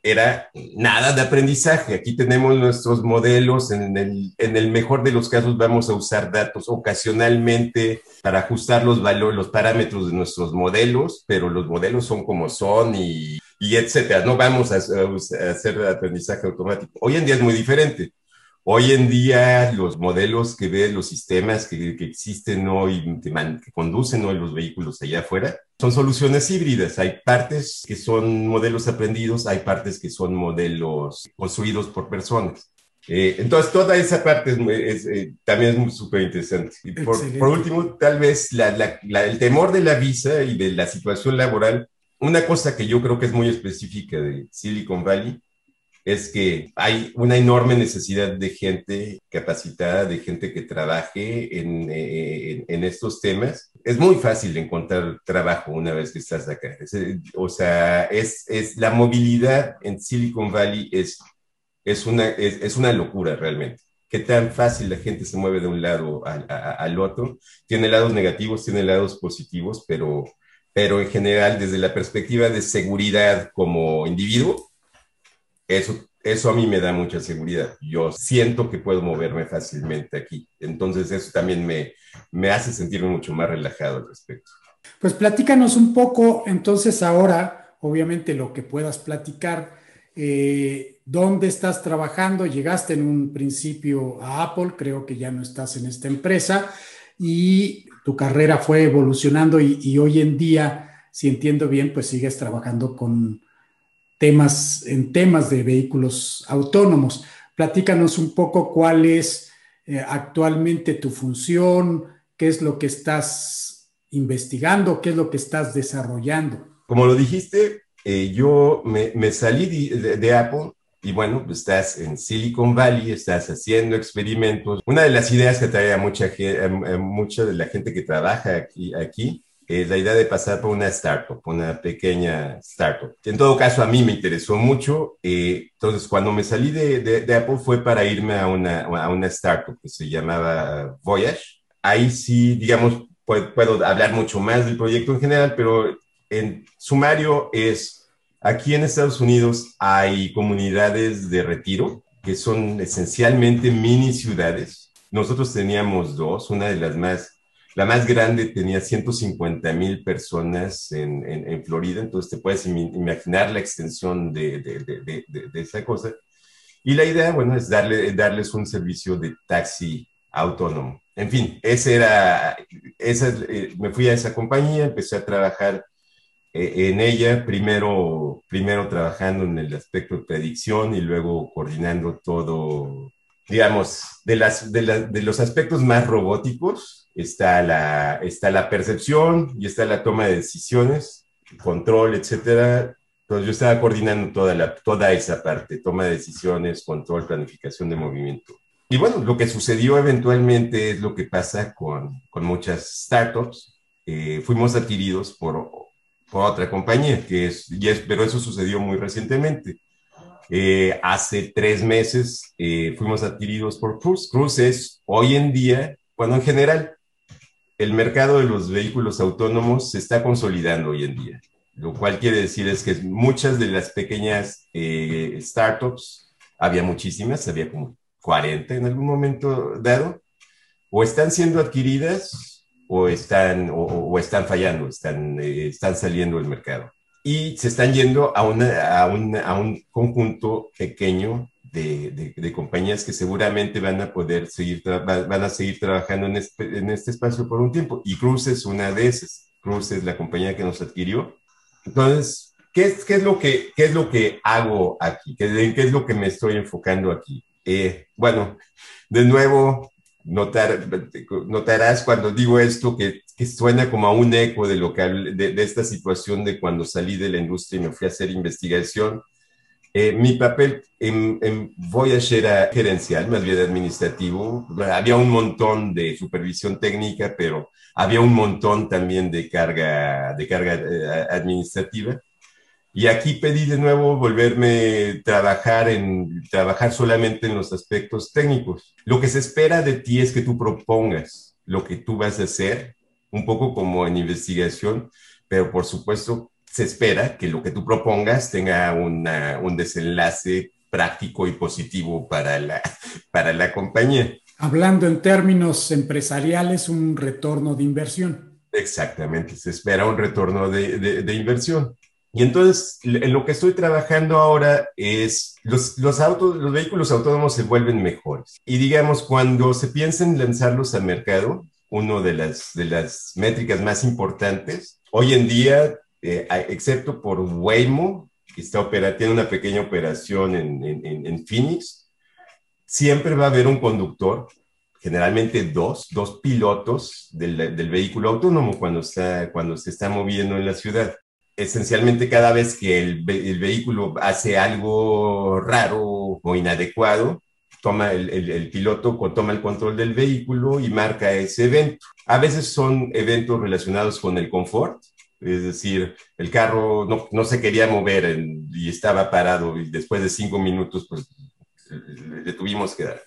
era nada de aprendizaje. Aquí tenemos nuestros modelos, en el, en el mejor de los casos vamos a usar datos ocasionalmente para ajustar los valores, los parámetros de nuestros modelos, pero los modelos son como son y, y etcétera. No vamos a, hacer aprendizaje automático. Hoy en día es muy diferente. Hoy en día los modelos que ven, los sistemas que, que existen hoy, que, que, conducen hoy los vehículos allá afuera, son soluciones híbridas. Hay partes que son modelos aprendidos, hay partes que son modelos construidos por personas. Eh, entonces, toda esa parte es, es, eh, también es súper interesante. Y por, por, último, tal vez la, la, la, el temor de la visa y de la situación laboral, una cosa que yo creo que es muy específica de Silicon Valley es que hay una enorme necesidad de gente capacitada, de gente que trabaje en, en, en estos temas. Es muy fácil encontrar trabajo una vez que estás acá. Es, o sea, es, es, la movilidad en Silicon Valley es, es, una, es, es una locura realmente qué tan fácil la gente se mueve de un lado al, a, al, otro. Tiene lados negativos, tiene lados positivos, pero, pero en general, desde la perspectiva de seguridad como individuo, eso, eso a mí me da mucha seguridad. Yo siento que puedo moverme fácilmente aquí. Entonces eso también me, me hace sentirme mucho más relajado al respecto. Pues platícanos un poco entonces ahora, obviamente lo que puedas platicar, eh, ¿dónde estás trabajando? Llegaste en un principio a Apple, creo que ya no estás en esta empresa y tu carrera fue evolucionando y, y hoy en día, si entiendo bien, pues sigues trabajando con temas, en temas de vehículos autónomos. Platícanos un poco cuál es eh, actualmente tu función, qué es lo que estás investigando, qué es lo que estás desarrollando. Como lo dijiste, eh, yo me, salí de, Apple y bueno, estás en Silicon Valley, estás haciendo experimentos. Una de las ideas que trae a mucha, a mucha de la gente que trabaja aquí, aquí es la idea de pasar por una startup, una pequeña startup. En todo caso, a mí me interesó mucho. Eh, entonces, cuando me salí de, de, de, Apple fue para irme a una, a una startup que se llamaba Voyage. Ahí sí, digamos, puedo, puedo hablar mucho más del proyecto en general, pero en sumario es, aquí en Estados Unidos hay comunidades de retiro que son esencialmente mini ciudades. Nosotros teníamos dos, una de las más la más grande tenía 150 mil personas en, Florida, entonces te puedes imaginar la extensión de, esa cosa. Y la idea, bueno, es darle, darles un servicio de taxi autónomo. En fin, ese era, eh, me fui a esa compañía, empecé a trabajar eh, en ella, primero, primero trabajando en el aspecto de predicción y luego coordinando todo, digamos, de, las, de, la, de los aspectos más robóticos, está la, está la percepción y está la toma de decisiones, control, etcétera. Entonces yo estaba coordinando toda, la, toda esa parte, toma de decisiones, control, planificación de movimiento. Y bueno, lo que sucedió eventualmente es lo que pasa con, con muchas startups. Eh, fuimos adquiridos por, por, otra compañía, que es, y es, pero eso sucedió muy recientemente. Eh, hace tres meses eh, fuimos adquiridos por Cruise. Cruise es hoy en día, bueno, en general, el mercado de los vehículos autónomos se está consolidando hoy en día. lo cual quiere decir es que muchas de las pequeñas eh, startups, había muchísimas, había como 40 en algún momento dado, o están siendo adquiridas o están, o, están fallando, están, están saliendo del mercado. Y se están yendo a, una, a, a un conjunto pequeño de, de, compañías que seguramente van a poder seguir, van a seguir trabajando en este, en este espacio por un tiempo. Y Cruz es una de esas. Cruz es la compañía que nos adquirió. Entonces, ¿qué es, qué es, lo, que, qué es lo que hago aquí? ¿Qué, qué es lo que me estoy enfocando aquí? Eh, bueno, de nuevo, notar, notarás cuando digo esto que, que, suena como a un eco de, lo que, de, de, esta situación de cuando salí de la industria y me fui a hacer investigación. Eh, mi papel en, en, Voyager era gerencial, más bien administrativo. Había un montón de supervisión técnica, pero había un montón también de carga, de carga eh, administrativa. Y aquí pedí de nuevo volverme a trabajar en trabajar solamente en los aspectos técnicos. Lo que se espera de ti es que tú propongas lo que tú vas a hacer, un poco como en investigación, pero por supuesto se espera que lo que tú propongas tenga una, un desenlace práctico y positivo para la, para la compañía. Hablando en términos empresariales, un retorno de inversión. Exactamente, se espera un retorno de, de, de inversión. Y entonces, en lo que estoy trabajando ahora es los, los, autos, los vehículos autónomos se vuelven mejores. Y digamos, cuando se piensa en lanzarlos al mercado, una de las, de las métricas más importantes, hoy en día, eh, excepto por Waymo, que está opera, tiene una pequeña operación en, en, en Phoenix, siempre va a haber un conductor generalmente dos, dos pilotos del, del, vehículo autónomo cuando, está, cuando se está moviendo en la ciudad esencialmente cada vez que el, vehículo hace algo raro o inadecuado, toma el, piloto toma el control del vehículo y marca ese evento. A veces son eventos relacionados con el confort, es decir, el carro no, no se quería mover y estaba parado y después de cinco minutos pues le tuvimos que dar.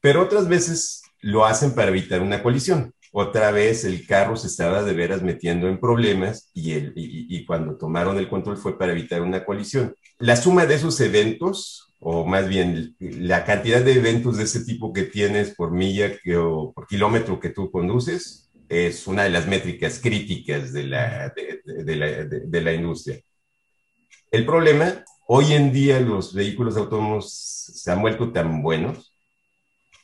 Pero otras veces lo hacen para evitar una colisión otra vez el carro se estaba de veras metiendo en problemas y, el, y, cuando tomaron el control fue para evitar una colisión. La suma de esos eventos, o más bien la cantidad de eventos de ese tipo que tienes por milla o por kilómetro que tú conduces, es una de las métricas críticas de la, de, la, de la industria. El problema, hoy en día los vehículos autónomos se han vuelto tan buenos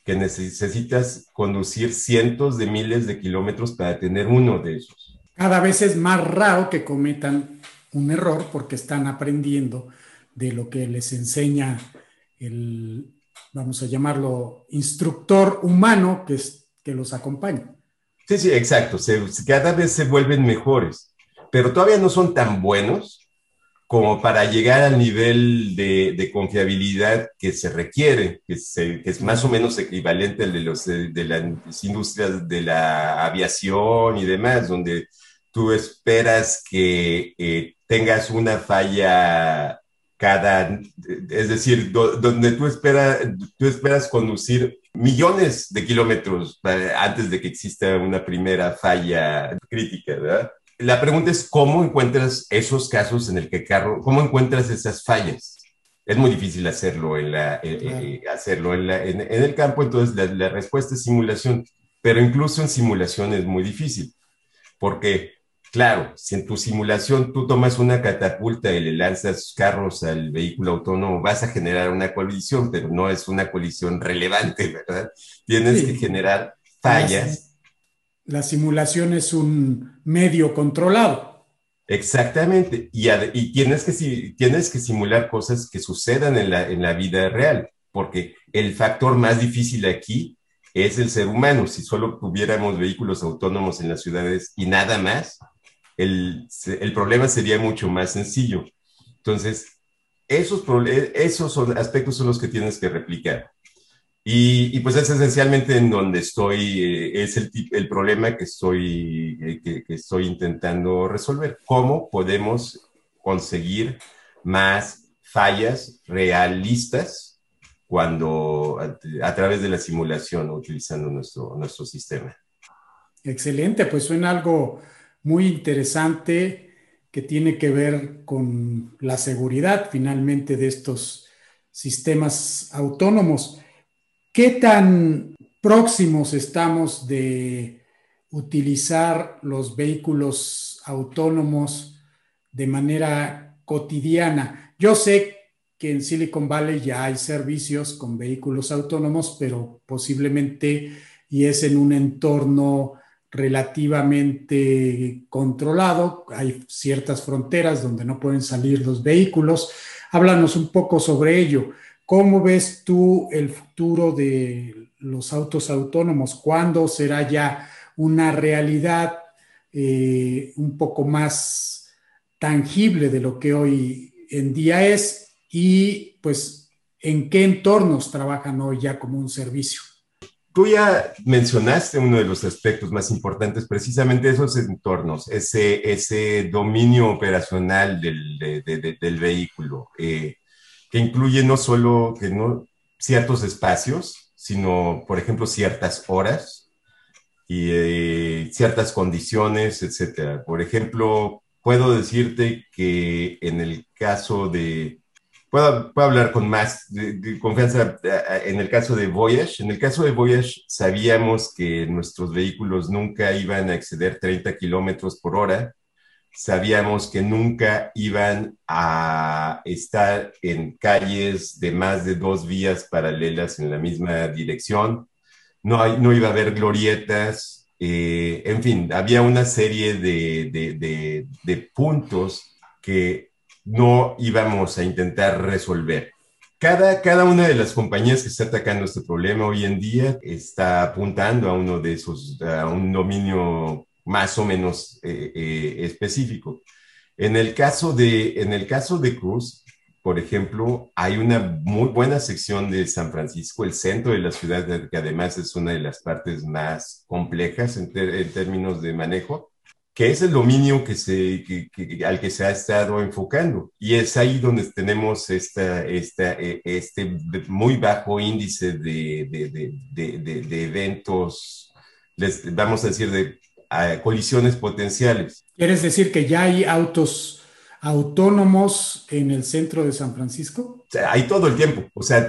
que necesitas conducir cientos de miles de kilómetros para tener uno de esos. Cada vez es más raro que cometan un error porque están aprendiendo de lo que les enseña el, vamos a llamarlo, instructor humano que, es, que los acompaña. Sí, sí, exacto. Se, cada vez se vuelven mejores, pero todavía no son tan buenos como para llegar al nivel de, de confiabilidad que se requiere, que, se, que, es más o menos equivalente al de, los, de, las industrias de la aviación y demás, donde tú esperas que eh, tengas una falla cada, es decir, do, donde tú, espera, tú esperas conducir millones de kilómetros antes de que exista una primera falla crítica, ¿verdad? La pregunta es cómo encuentras esos casos en el que carro, cómo encuentras esas fallas. Es muy difícil hacerlo en, la, eh, eh, hacerlo en, la, en, en, el campo, entonces la, la, respuesta es simulación, pero incluso en simulación es muy difícil, porque, claro, si en tu simulación tú tomas una catapulta y le lanzas carros al vehículo autónomo, vas a generar una colisión, pero no es una colisión relevante, ¿verdad? Tienes sí. que generar fallas la simulación es un medio controlado. Exactamente, y, y tienes, que, simular cosas que sucedan en la, vida real, porque el factor más difícil aquí es el ser humano. Si solo tuviéramos vehículos autónomos en las ciudades y nada más, el, problema sería mucho más sencillo. Entonces, esos, esos son, aspectos son los que tienes que replicar. Y, pues es esencialmente en donde estoy, eh, es el, el, problema que estoy, eh, que, estoy intentando resolver. ¿Cómo podemos conseguir más fallas realistas cuando a, a través de la simulación utilizando nuestro, nuestro sistema? Excelente, pues suena algo muy interesante que tiene que ver con la seguridad finalmente de estos sistemas autónomos. ¿Qué tan próximos estamos de utilizar los vehículos autónomos de manera cotidiana? Yo sé que en Silicon Valley ya hay servicios con vehículos autónomos, pero posiblemente y es en un entorno relativamente controlado. Hay ciertas fronteras donde no pueden salir los vehículos. Háblanos un poco sobre ello. ¿Cómo ves tú el futuro de los autos autónomos? ¿Cuándo será ya una realidad eh, un poco más tangible de lo que hoy en día es? Y pues, ¿en qué entornos trabajan hoy ya como un servicio? Tú ya mencionaste uno de los aspectos más importantes, precisamente esos entornos, ese, dominio operacional del, del vehículo, eh, que incluye no solo que no, ciertos espacios, sino, por ejemplo, ciertas horas y eh, ciertas condiciones, etcétera. Por ejemplo, puedo decirte que en el caso de puedo, hablar con más confianza eh, en el caso de Voyage. En el caso de Voyage sabíamos que nuestros vehículos nunca iban a exceder 30 kilómetros por hora. Sabíamos que nunca iban a estar en calles de más de dos vías paralelas en la misma dirección. No, no iba a haber glorietas. Eh, en fin, había una serie de, de, puntos que no íbamos a intentar resolver. Cada, cada una de las compañías que está atacando este problema hoy en día está apuntando a uno de esos, a un dominio más o menos eh, eh, específico. En el, caso de, en el caso de Cruz, por ejemplo, hay una muy buena sección de San Francisco, el centro de la ciudad, que además es una de las partes más complejas en términos de manejo, que es el dominio que se, al que se ha estado enfocando. Y es ahí donde tenemos esta, esta, e, este muy bajo índice de, de, de, eventos, vamos a decir, de colisiones potenciales. ¿Quieres decir que ya hay autos autónomos en el centro de San Francisco? hay todo el tiempo. O sea,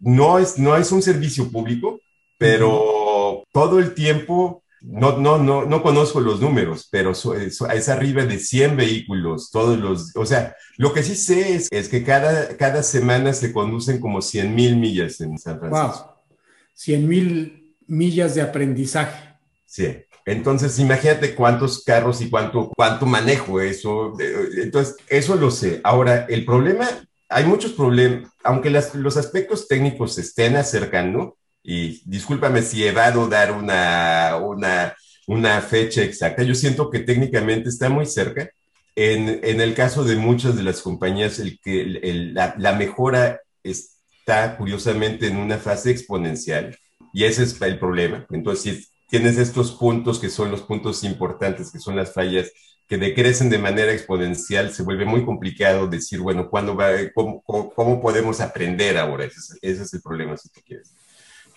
no, es, no es un servicio público, pero todo el tiempo no, no, no, no conozco los números, pero es, arriba de 100 vehículos, todos los, o sea, lo que sí sé es, que cada, cada semana se conducen como 100 mil millas en San Francisco. Wow, 100 mil millas de aprendizaje. Sí, entonces imagínate cuántos carros y cuánto, cuánto manejo eso. Entonces, eso lo sé. Ahora, el problema, hay muchos problemas, aunque los aspectos técnicos se estén acercando, y discúlpame si he dado dar una, una, una fecha exacta. Yo siento que técnicamente está muy cerca. En, en el caso de muchas de las compañías, el que, el, la, la, mejora está curiosamente en una fase exponencial y ese es el problema. Entonces, si tienes estos puntos que son los puntos importantes, que son las fallas que decrecen de manera exponencial, se vuelve muy complicado decir, bueno, ¿cuándo va, cómo, cómo, podemos aprender ahora? Ese ese es el problema, si tú quieres.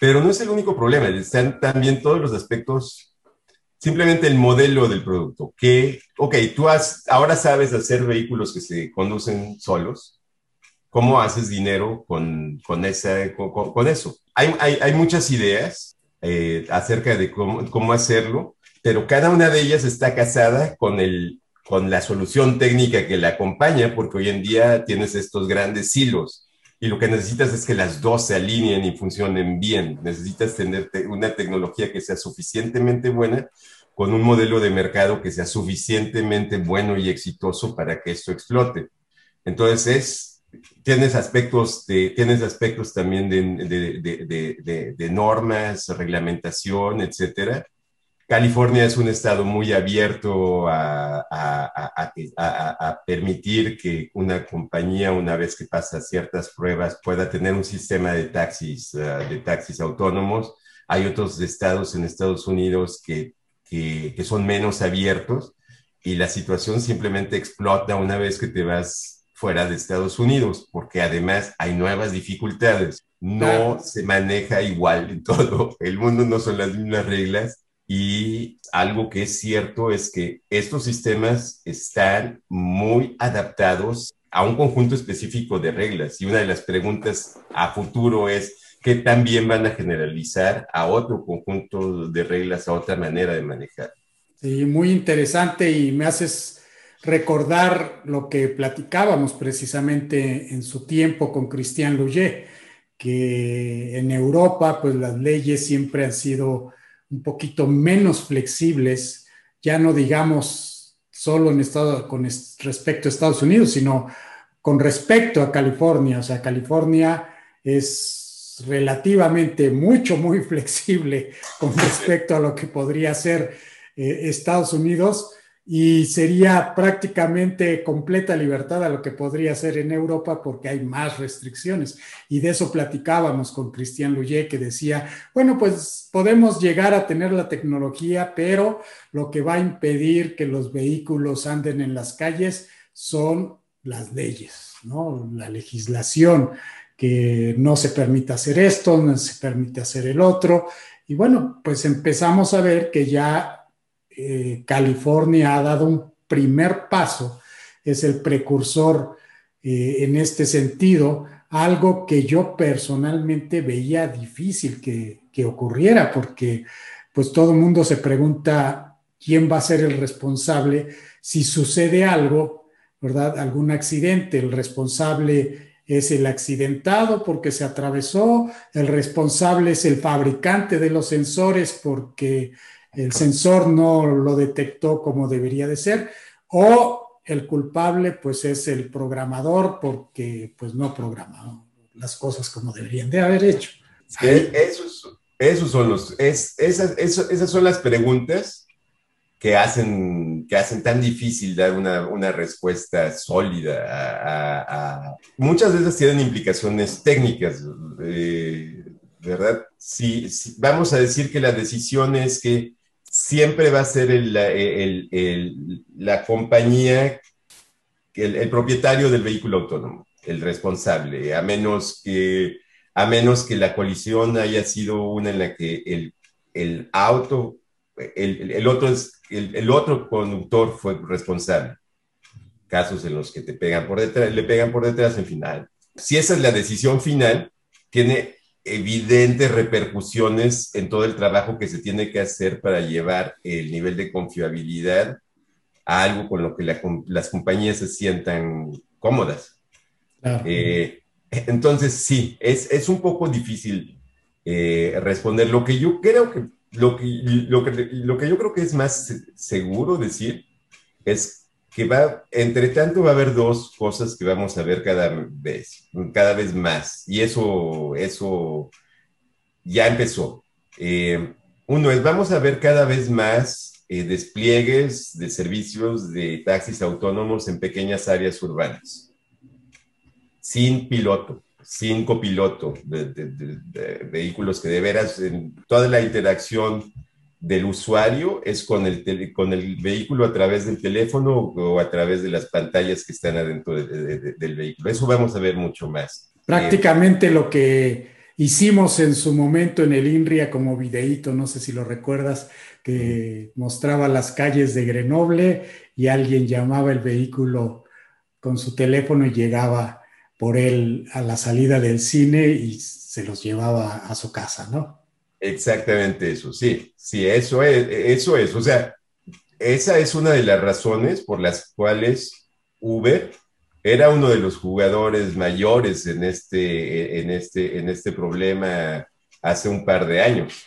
Pero no es el único problema, están también todos los aspectos, simplemente el modelo del producto, que, ok, tú has, ahora sabes hacer vehículos que se conducen solos, ¿cómo haces dinero con, con, esa, con, eso? Hay, hay, hay, muchas ideas eh, acerca de cómo, hacerlo, pero cada una de ellas está casada con el, con la solución técnica que la acompaña, porque hoy en día tienes estos grandes silos y lo que necesitas es que las dos se alineen y funcionen bien. Necesitas tener una tecnología que sea suficientemente buena con un modelo de mercado que sea suficientemente bueno y exitoso para que esto explote. Entonces, tienes aspectos, tienes aspectos también de, normas, reglamentación, etcétera, California es un estado muy abierto a, permitir que una compañía, una vez que pasa ciertas pruebas, pueda tener un sistema de taxis, ah, de taxis autónomos. Hay otros estados en Estados Unidos que, son menos abiertos y la situación simplemente explota una vez que te vas fuera de Estados Unidos, porque además hay nuevas dificultades. No se maneja igual en todo. El mundo no son las mismas reglas y algo que es cierto es que estos sistemas están muy adaptados a un conjunto específico de reglas. Y una de las preguntas a futuro es, ¿qué también van a generalizar a otro conjunto de reglas, a otra manera de manejar? Sí, muy interesante y me haces recordar lo que platicábamos precisamente en su tiempo con Cristian Louget, que en Europa pues las leyes siempre han sido un poquito menos flexibles, ya no digamos solo en estado, con respecto a Estados Unidos, sino con respecto a California. O sea, California es relativamente mucho, muy flexible con respecto a lo que podría ser eh, Estados Unidos y sería prácticamente completa libertad a lo que podría ser en Europa porque hay más restricciones. Y de eso platicábamos con Cristian Luyé, que decía, bueno, pues podemos llegar a tener la tecnología, pero lo que va a impedir que los vehículos anden en las calles son las leyes, ¿no? La legislación, que no se permite hacer esto, no se permite hacer el otro. Y bueno, pues empezamos a ver que ya eh, California ha dado un primer paso, es el precursor eh, en este sentido, algo que yo personalmente veía difícil que, que ocurriera, porque pues todo el mundo se pregunta quién va a ser el responsable si sucede algo, ¿verdad? Algún accidente, el responsable es el accidentado porque se atravesó, el responsable es el fabricante de los sensores porque el sensor no lo detectó como debería de ser, o el culpable pues es el programador porque pues no programó las cosas como deberían de haber hecho. esos, son los, esas, son las preguntas que hacen, que hacen tan difícil dar una, respuesta sólida a, Muchas veces tienen implicaciones técnicas, eh, ¿verdad? Si, vamos a decir que la decisión es que siempre va a ser la compañía, el, propietario del vehículo autónomo, el responsable, a menos que, a menos que la colisión haya sido una en la que el, auto, el, otro el, otro conductor fue responsable. Casos en los que te pegan por detrás, le pegan por detrás, en final. Si esa es la decisión final, tiene evidentes repercusiones en todo el trabajo que se tiene que hacer para llevar el nivel de confiabilidad a algo con lo que las compañías se sientan cómodas. Eh, entonces, sí, es, es, un poco difícil eh, responder. Lo que yo creo que lo que, lo que, lo que yo creo que es más seguro decir es que va, entre tanto va a haber dos cosas que vamos a ver cada vez, cada vez más, y eso, eso ya empezó. Eh, uno es, vamos a ver cada vez más eh, despliegues de servicios de taxis autónomos en pequeñas áreas urbanas, sin piloto, sin copiloto, de, vehículos que de veras, en toda la interacción del usuario es con el, con el vehículo a través del teléfono o a través de las pantallas que están adentro del vehículo. Eso vamos a ver mucho más. Prácticamente lo que hicimos en su momento en el INRIA como videíto, no sé si lo recuerdas, que mostraba las calles de Grenoble y alguien llamaba el vehículo con su teléfono y llegaba por él a la salida del cine y se los llevaba a su casa, ¿no? Exactamente eso, sí, sí, eso es, eso es, o sea, esa es una de las razones por las cuales Uber era uno de los jugadores mayores en este, en este, en este problema hace un par de años.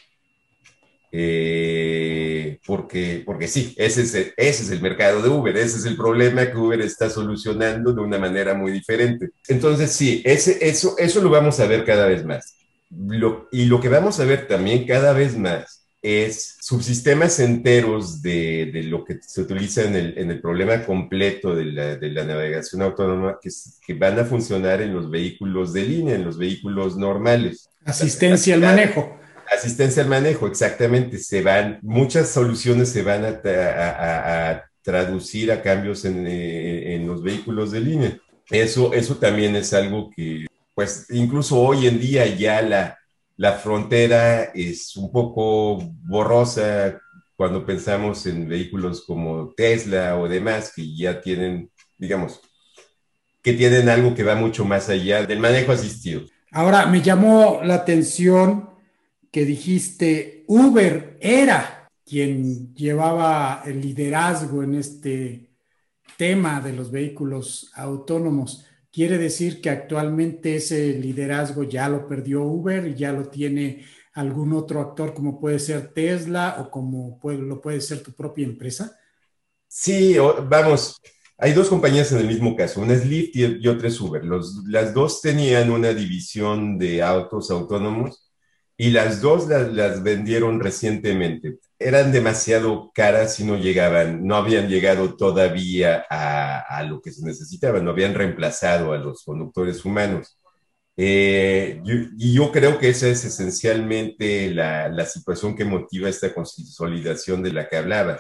Eh, porque, porque sí, ese es, el, ese es el mercado de Uber, ese es el problema que Uber está solucionando de una manera muy diferente. Entonces, sí, ese, eso, eso lo vamos a ver cada vez más y lo que vamos a ver también cada vez más es subsistemas enteros de, de lo que se utiliza en el, en el problema completo de la, de la navegación autónoma que, que, van a funcionar en los vehículos de línea, en los vehículos normales. Asistencia al manejo. Asistencia al manejo, exactamente. Se van, muchas soluciones se van a, a, a traducir a cambios en, eh, en, los vehículos de línea. Eso, eso también es algo que pues incluso hoy en día ya la, la frontera es un poco borrosa cuando pensamos en vehículos como Tesla o demás que ya tienen, digamos, que tienen algo que va mucho más allá del manejo asistido. Ahora, me llamó la atención que dijiste Uber era quien llevaba el liderazgo en este tema de los vehículos autónomos. ¿Quiere decir que actualmente ese liderazgo ya lo perdió Uber y ya lo tiene algún otro actor como puede ser Tesla o como puede, lo puede ser tu propia empresa? Sí, vamos, hay dos compañías en el mismo caso, una es Lyft y, otra es Uber. Los, las dos tenían una división de autos autónomos y las dos las, vendieron recientemente. Eran demasiado caras y no llegaban, no habían llegado todavía a, lo que se necesitaba, no habían reemplazado a los conductores humanos. Eh, y yo creo que esa es esencialmente la, la situación que motiva esta consolidación de la que hablaba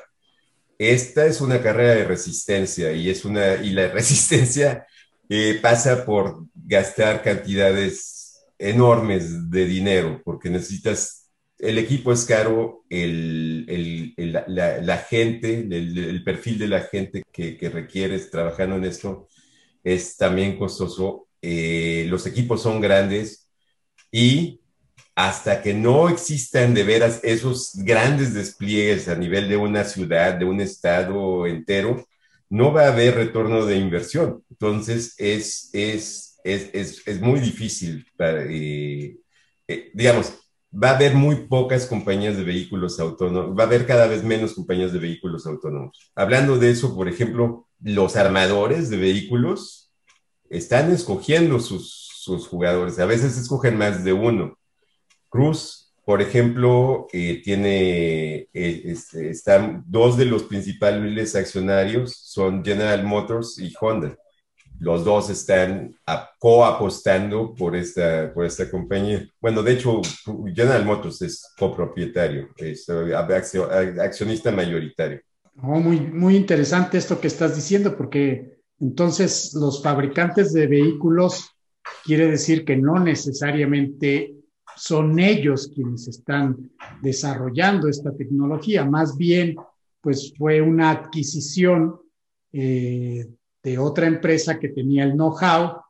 esta es una carrera de resistencia y, es una, y la resistencia eh, pasa por gastar cantidades enormes de dinero, porque necesitas, el equipo es caro, el, el, la, gente, el, perfil de la gente que, que, requieres trabajando en esto es también costoso, eh, los equipos son grandes y hasta que no existan de veras esos grandes despliegues a nivel de una ciudad, de un estado entero, no va a haber retorno de inversión. Entonces, es, es, es, es muy difícil, para, eh, eh, digamos, va a haber muy pocas compañías de vehículos autónomos, va a haber cada vez menos compañías de vehículos autónomos. Hablando de eso, por ejemplo, los armadores de vehículos están escogiendo sus, sus jugadores, a veces escogen más de uno Cruz, por ejemplo, eh, tiene, este, están dos de los principales accionarios son General Motors y Honda. Los dos están coapostando por esta, por esta compañía. Bueno, de hecho, General Motors es copropietario, es eh, accionista mayoritario. Oh, muy, muy interesante esto que estás diciendo, porque entonces los fabricantes de vehículos quiere decir que no necesariamente son ellos quienes están desarrollando esta tecnología, más bien pues fue una adquisición eh, otra empresa que tenía el know-how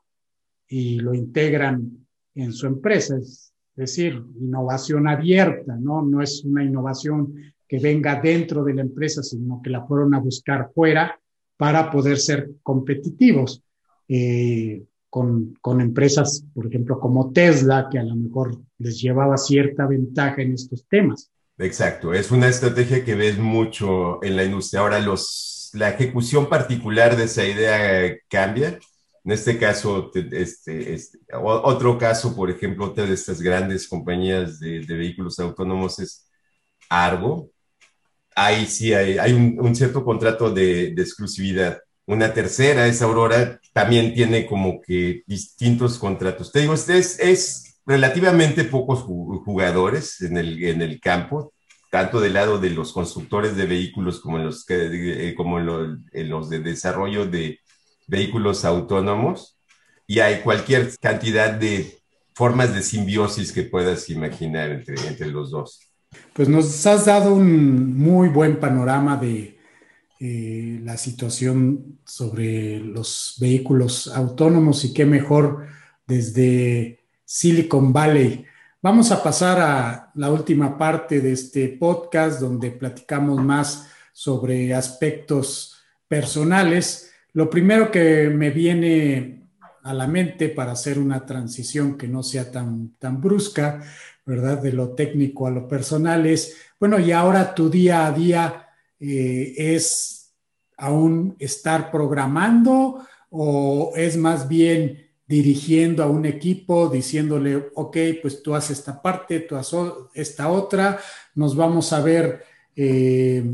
y lo integran en su empresa, es decir, innovación abierta, ¿no? No es una innovación que venga dentro de la empresa, sino que la fueron a buscar fuera para poder ser competitivos. Eh, con, con, empresas, por ejemplo, como Tesla, que a lo mejor les llevaba cierta ventaja en estos temas. Exacto, es una estrategia que ves mucho en la industria. Ahora, los, la ejecución particular de esa idea cambia. En este caso, este, este, otro caso, por ejemplo, otra de estas grandes compañías de, vehículos autónomos es Argo. Ahí sí hay, un, cierto contrato de, exclusividad una tercera es Aurora, también tiene como que distintos contratos. Te digo, es, es relativamente pocos jugadores en el, en el campo, tanto del lado de los constructores de vehículos como los, que, eh, como los de desarrollo de vehículos autónomos. Y hay cualquier cantidad de formas de simbiosis que puedas imaginar entre, entre los dos. Pues nos has dado un muy buen panorama de, eh, la situación sobre los vehículos autónomos y qué mejor desde Silicon Valley. Vamos a pasar a la última parte de este podcast donde platicamos más sobre aspectos personales. Lo primero que me viene a la mente para hacer una transición que no sea tan, tan brusca, ¿verdad? De lo técnico a lo personal es, bueno, y ahora tu día a día eh, es aún estar programando o es más bien dirigiendo a un equipo, diciéndole, ok, pues tú haces esta parte, tú haces esta otra, nos vamos a ver eh,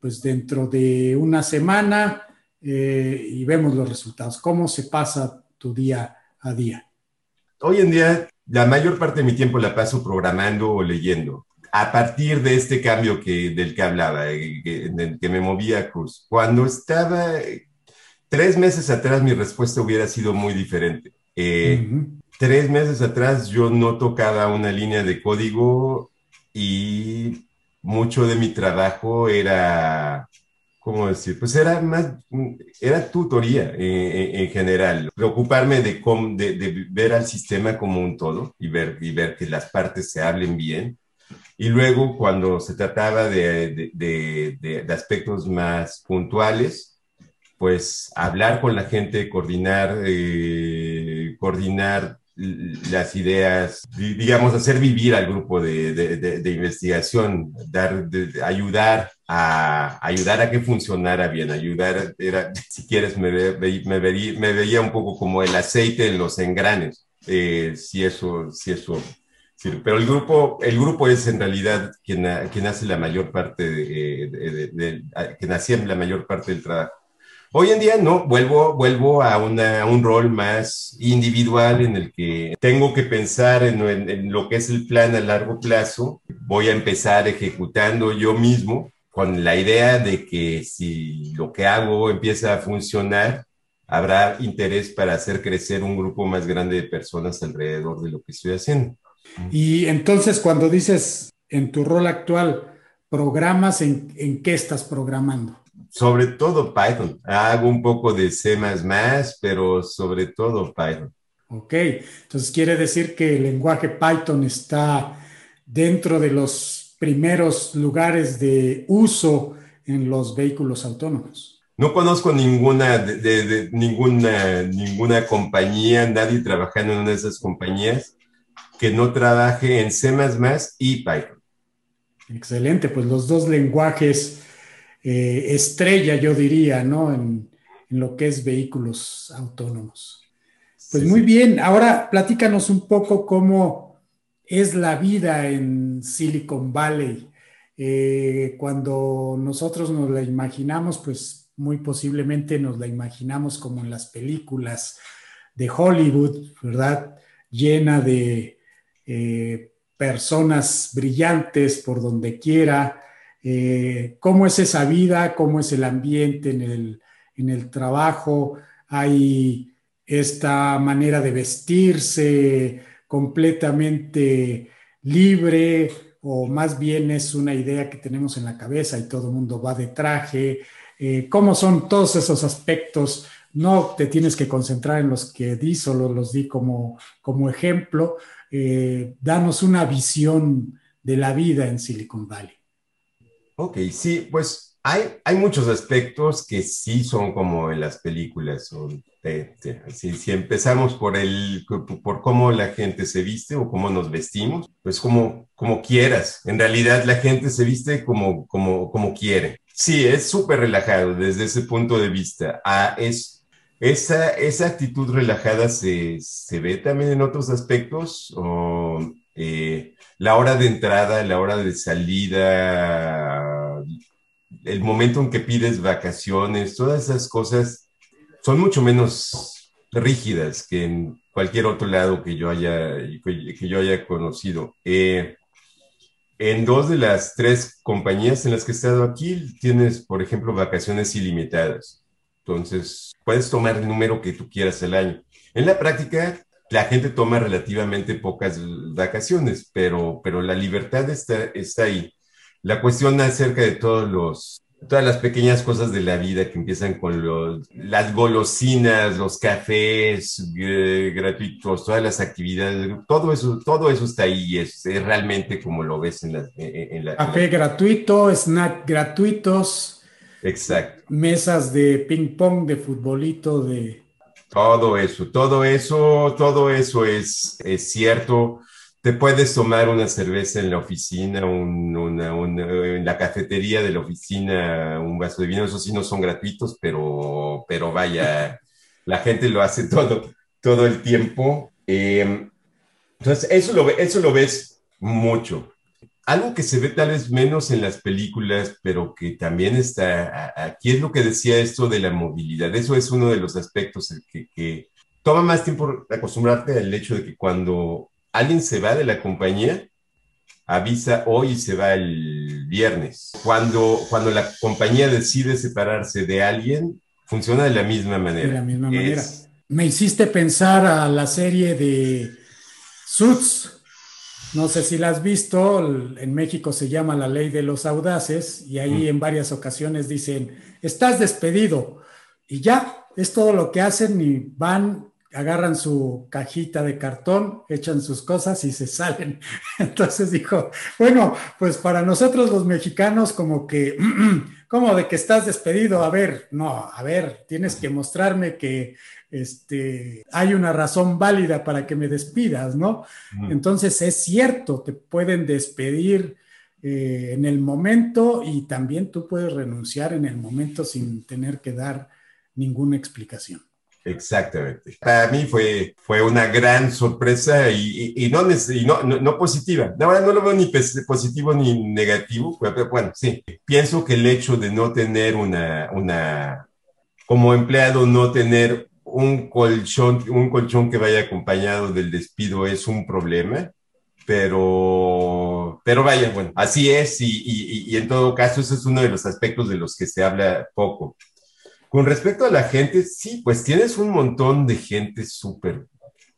pues dentro de una semana eh, y vemos los resultados. ¿Cómo se pasa tu día a día? Hoy en día, la mayor parte de mi tiempo la paso programando o leyendo a partir de este cambio que, del que hablaba, eh, que, que me movía Cruz. Cuando estaba tres meses atrás, mi respuesta hubiera sido muy diferente. Eh, tres meses atrás yo no tocaba una línea de código y mucho de mi trabajo era, ¿cómo decir? Pues era más, era tutoría en general, preocuparme de, de, de, ver al sistema como un todo y ver, y ver que las partes se hablen bien. Y luego, cuando se trataba de, de aspectos más puntuales, pues hablar con la gente, coordinar, eh, coordinar las ideas, digamos, hacer vivir al grupo de, de, de investigación, dar, ayudar a ayudar a que funcionara bien, ayudar, era, si quieres, me, me, me veía un poco como el aceite en los engranes, eh, si eso, si eso pero el grupo, el grupo es en realidad quien, quien hace la mayor parte de, de, quien hacía la mayor parte del trabajo. Hoy en día no, vuelvo, vuelvo a, una, un rol más individual en el que tengo que pensar en, en, lo que es el plan a largo plazo. Voy a empezar ejecutando yo mismo con la idea de que si lo que hago empieza a funcionar, habrá interés para hacer crecer un grupo más grande de personas alrededor de lo que estoy haciendo. Y entonces cuando dices en tu rol actual, programas, ¿en, en qué estás programando? Sobre todo Python. Hago un poco de C++, pero sobre todo Python. Ok, entonces quiere decir que el lenguaje Python está dentro de los primeros lugares de uso en los vehículos autónomos. No conozco ninguna, de, ninguna, ninguna compañía, nadie trabajando en una de esas compañías que no trabaje en C++ y Python. Excelente, pues los dos lenguajes eh, estrella, yo diría, ¿no? En, lo que es vehículos autónomos. Pues muy bien, ahora platícanos un poco cómo es la vida en Silicon Valley. Eh, cuando nosotros nos la imaginamos, pues muy posiblemente nos la imaginamos como en las películas de Hollywood, ¿verdad? Llena de eh, personas brillantes por donde quiera, eh, cómo es esa vida, cómo es el ambiente en el, en el trabajo, hay esta manera de vestirse completamente libre o más bien es una idea que tenemos en la cabeza y todo el mundo va de traje. Eh, ¿Cómo son todos esos aspectos? No te tienes que concentrar en los que di, solo los di como, como ejemplo. Eh, danos una visión de la vida en Silicon Valley. Ok, sí, pues hay, hay muchos aspectos que sí son como en las películas. si, empezamos por, el, por cómo la gente se viste o cómo nos vestimos, pues como, como quieras. En realidad la gente se viste como, como, como quiere. Sí, es súper relajado desde ese punto de vista. Ah, es, esa, esa actitud relajada se, se ve también en otros aspectos. O, eh, la hora de entrada, la hora de salida, el momento en que pides vacaciones, todas esas cosas son mucho menos rígidas que en cualquier otro lado que yo haya, que yo haya conocido. Eh, en dos de las tres compañías en las que he estado aquí, tienes, por ejemplo, vacaciones ilimitadas. Entonces, puedes tomar el número que tú quieras al año. En la práctica, la gente toma relativamente pocas vacaciones, pero, pero la libertad está, está ahí. La cuestión acerca de todos los, todas las pequeñas cosas de la vida que empiezan con los, las golosinas, los cafés eh, gratuitos, todas las actividades, todo eso, todo eso está ahí, es, es realmente como lo ves en la... En la Café gratuito, snack gratuitos. Exacto. Mesas de ping pong, de futbolito, de todo eso, todo eso, todo eso es, es cierto. Te puedes tomar una cerveza en la oficina, una, en la cafetería de la oficina, un vaso de vino. Eso sí no son gratuitos, pero, pero vaya, la gente lo hace todo, todo el tiempo. Em, entonces, eso lo, eso lo ves mucho algo que se ve tal vez menos en las películas, pero que también está aquí es lo que decía esto de la movilidad. Eso es uno de los aspectos que, que toma más tiempo acostumbrarte al hecho de que cuando alguien se va de la compañía, avisa hoy y se va el viernes. Cuando, cuando la compañía decide separarse de alguien, funciona de la misma manera. De la misma manera. Me hiciste pensar a la serie de Suits No sé si la has visto, en México se llama la ley de los audaces y ahí mm. en varias ocasiones dicen, estás despedido y ya, es todo lo que hacen y van, agarran su cajita de cartón, echan sus cosas y se salen. Entonces dijo, bueno, pues para nosotros los mexicanos como que, como de que estás despedido, a ver, no, a ver, tienes que mostrarme que este, hay una razón válida para que me despidas, ¿no? Entonces es cierto, te pueden despedir eh, en el momento y también tú puedes renunciar en el momento sin tener que dar ninguna explicación. Exactamente. Para mí fue, fue una gran sorpresa y, no, no, positiva. Ahora no lo veo ni positivo ni negativo. Bueno, sí, pienso que el hecho de no tener una, una, como empleado, no tener un colchón, un colchón que vaya acompañado del despido es un problema, pero, pero vaya, bueno, así es y, en todo caso ese es uno de los aspectos de los que se habla poco. Con respecto a la gente, sí, pues tienes un montón de gente súper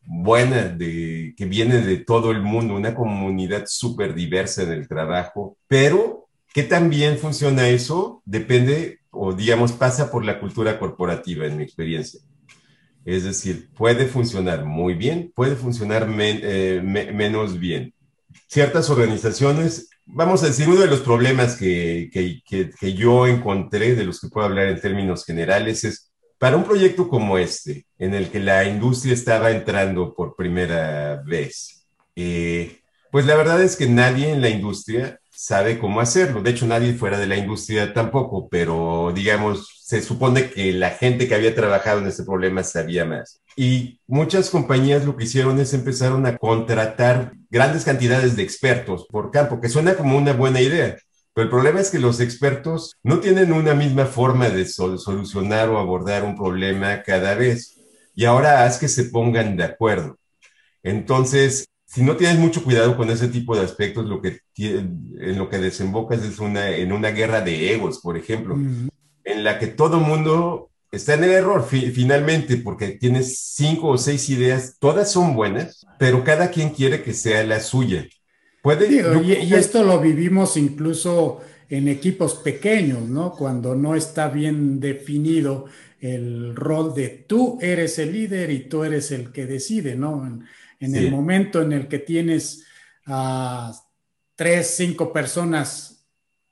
buena, de, que viene de todo el mundo, una comunidad súper diversa en el trabajo, pero ¿qué tan bien funciona eso? Depende, o digamos, pasa por la cultura corporativa, en mi experiencia. Es decir, puede funcionar muy bien, puede funcionar eh, menos bien. Ciertas organizaciones, vamos a decir, uno de los problemas que, que, yo encontré, de los que puedo hablar en términos generales, es para un proyecto como este, en el que la industria estaba entrando por primera vez, eh, pues la verdad es que nadie en la industria sabe cómo hacerlo. De hecho, nadie fuera de la industria tampoco, pero digamos, se supone que la gente que había trabajado en ese problema sabía más. Y muchas compañías lo que hicieron es empezaron a contratar grandes cantidades de expertos por campo, que suena como una buena idea. Pero el problema es que los expertos no tienen una misma forma de solucionar o abordar un problema cada vez. Y ahora haz que se pongan de acuerdo. Entonces, si no tienes mucho cuidado con ese tipo de aspectos, lo que en lo que desembocas es una, en una guerra de egos, por ejemplo en la que todo mundo está en el error finalmente, porque tienes cinco o seis ideas, todas son buenas, pero cada quien quiere que sea la suya. Puede, y, esto lo vivimos incluso en equipos pequeños, ¿no? Cuando no está bien definido el rol de tú eres el líder y tú eres el que decide, ¿no? En, el momento en el que tienes a tres, cinco personas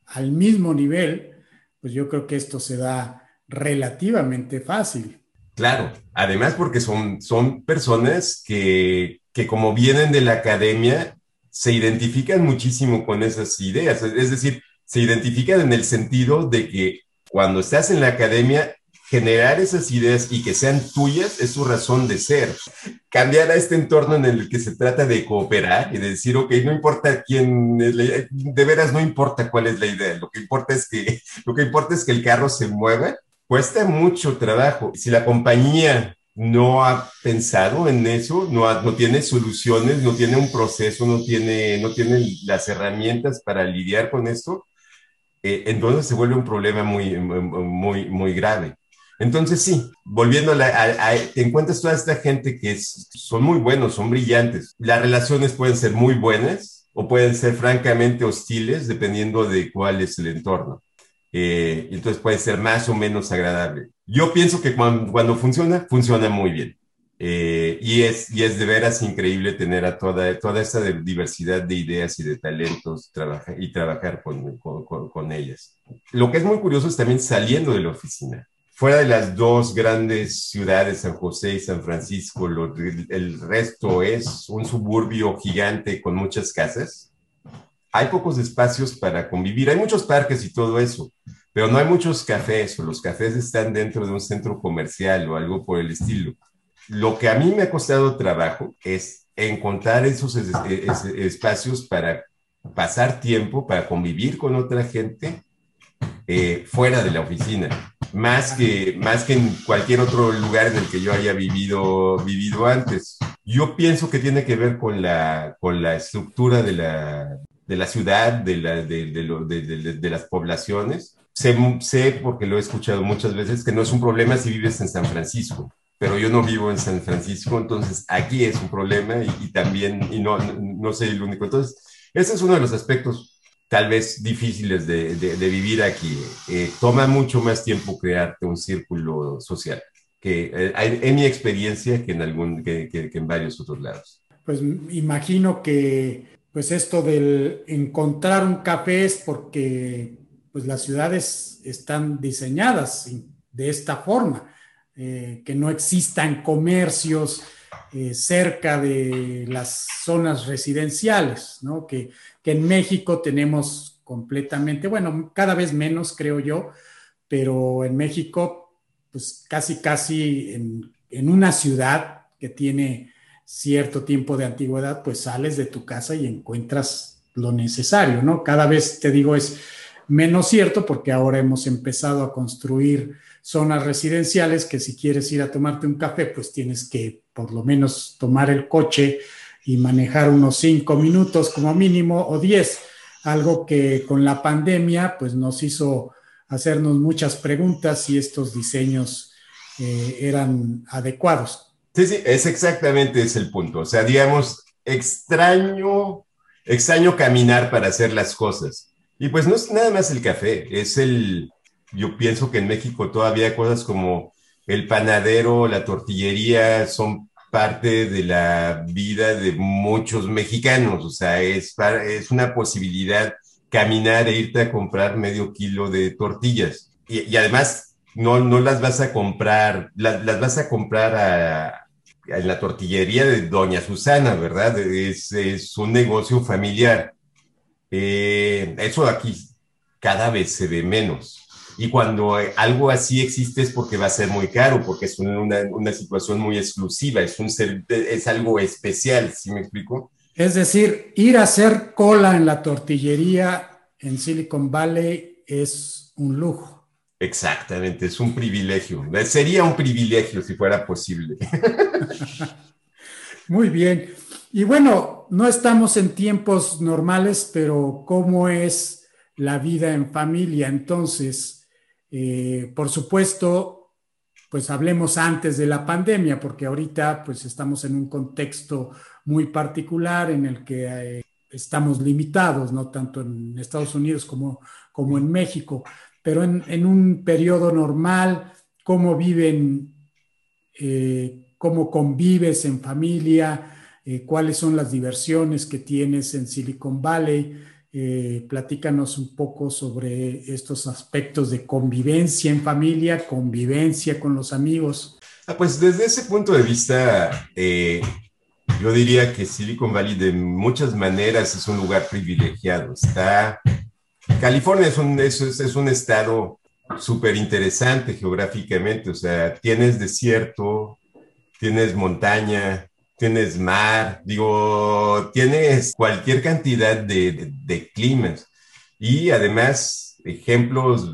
al mismo nivel, pues yo creo que esto se da relativamente fácil. Claro, además porque son, son personas que, que como vienen de la academia, se identifican muchísimo con esas ideas, es decir, se identifican en el sentido de que cuando estás en la academia generar esas ideas y que sean tuyas es su razón de ser. Cambiar a este entorno en el que se trata de cooperar y de decir, ok, no importa quién, de veras no importa cuál es la idea, lo que importa es que, lo que importa es que el carro se mueva, cuesta mucho trabajo. Si la compañía no ha pensado en eso, no, tiene soluciones, no tiene un proceso, no tiene, no tiene las herramientas para lidiar con esto, eh, entonces se vuelve un problema muy, muy, muy grave. Entonces sí, volviendo a, te encuentras toda esta gente que son muy buenos, son brillantes. Las relaciones pueden ser muy buenas o pueden ser francamente hostiles dependiendo de cuál es el entorno. Eh, entonces puede ser más o menos agradable. Yo pienso que cuando, funciona, funciona muy bien. Eh, y, es, y es de veras increíble tener a toda, toda esta diversidad de ideas y de talentos y trabajar con, con, con ellas. Lo que es muy curioso es también saliendo de la oficina fuera de las dos grandes ciudades, San José y San Francisco, el resto es un suburbio gigante con muchas casas. Hay pocos espacios para convivir. Hay muchos parques y todo eso, pero no hay muchos cafés o los cafés están dentro de un centro comercial o algo por el estilo. Lo que a mí me ha costado trabajo es encontrar esos espacios para pasar tiempo, para convivir con otra gente eh, fuera de la oficina, más que, más que en cualquier otro lugar en el que yo haya vivido, vivido antes. Yo pienso que tiene que ver con la, con la estructura de la, de la ciudad, de, la, de, de, de las poblaciones. Sé, sé, porque lo he escuchado muchas veces, que no es un problema si vives en San Francisco. pero yo no vivo en San Francisco, entonces aquí es un problema y, también, y no, no soy el único. Entonces, ese es uno de los aspectos tal vez difíciles de, de, vivir aquí. Eh, toma mucho más tiempo crearte un círculo social, que eh, en mi experiencia que en, algún, que, que, en varios otros lados. Pues imagino que pues esto del encontrar un café es porque pues las ciudades están diseñadas de esta forma, eh, que no existan comercios cerca de las zonas residenciales, ¿no? Que, en México tenemos completamente, bueno, cada vez menos creo yo, pero en México, pues casi, casi en, en una ciudad que tiene cierto tiempo de antigüedad, pues sales de tu casa y encuentras lo necesario, ¿no? Cada vez te digo es menos cierto porque ahora hemos empezado a construir zonas residenciales que si quieres ir a tomarte un café, pues tienes que por lo menos tomar el coche y manejar unos cinco minutos como mínimo o diez, algo que con la pandemia pues nos hizo hacernos muchas preguntas si estos diseños eh, eran adecuados. Sí, sí, es exactamente ese el punto. O sea, digamos, extraño, extraño caminar para hacer las cosas. Y pues no es nada más el café, es el, yo pienso que en México todavía cosas como el panadero, la tortillería son parte de la vida de muchos mexicanos, o sea, es, es una posibilidad caminar e irte a comprar medio kilo de tortillas. Y, además, no, no las vas a comprar, las, vas a comprar a, en la tortillería de Doña Susana, ¿verdad? Es, es un negocio familiar. Eh, eso aquí cada vez se ve menos. Y cuando algo así existe es porque va a ser muy caro, porque es una, una situación muy exclusiva, es, un es algo especial, ¿sí me explico? Es decir, ir a hacer cola en la tortillería en Silicon Valley es un lujo. Exactamente, es un privilegio. Sería un privilegio si fuera posible. Muy bien. Y bueno, no estamos en tiempos normales, pero ¿cómo es la vida en familia? Entonces, eh, por supuesto, pues hablemos antes de la pandemia, porque ahorita pues estamos en un contexto muy particular en el que eh, estamos limitados, no tanto en Estados Unidos como, como en México, pero en, un periodo normal, cómo viven, eh, cómo convives en familia, cuáles son las diversiones que tienes en Silicon Valley. Eh, platícanos un poco sobre estos aspectos de convivencia en familia, convivencia con los amigos. Ah, pues desde ese punto de vista, eh, yo diría que Silicon Valley de muchas maneras es un lugar privilegiado. Está, California es un, es, es un estado súper interesante geográficamente, o sea, tienes desierto, tienes montaña, tienes mar, digo, tienes cualquier cantidad de, de, climas y además ejemplos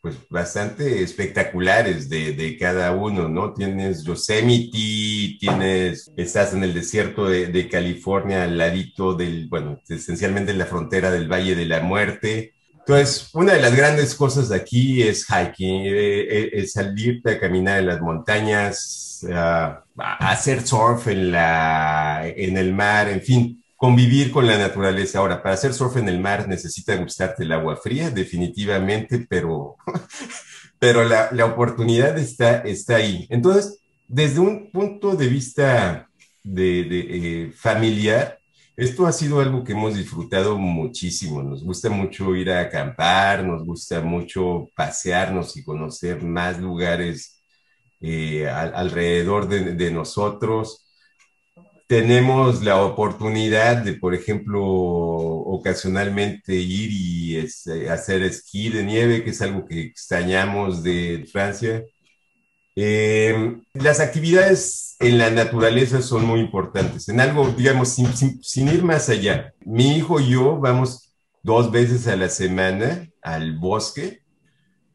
pues bastante espectaculares de, de, cada uno, ¿no? Tienes Yosemite, tienes, estás en el desierto de, de, California, al ladito del, bueno, esencialmente en la frontera del Valle de la Muerte. Entonces, una de las grandes cosas aquí es hiking, eh, eh, es salirte a caminar en las montañas, hacer surf en, la, en el mar, en fin, convivir con la naturaleza. Ahora, para hacer surf en el mar necesita gustarte el agua fría, definitivamente, pero, pero la, la oportunidad está, está ahí. Entonces, desde un punto de vista de, de eh, familiar, esto ha sido algo que hemos disfrutado muchísimo. Nos gusta mucho ir a acampar, nos gusta mucho pasearnos y conocer más lugares eh, alrededor de, nosotros. Tenemos la oportunidad de, por ejemplo, ocasionalmente ir y este, hacer esquí de nieve, que es algo que extrañamos de Francia. Eh, las actividades en la naturaleza son muy importantes. En algo, digamos, sin, ir más allá. Mi hijo y yo vamos dos veces a la semana al bosque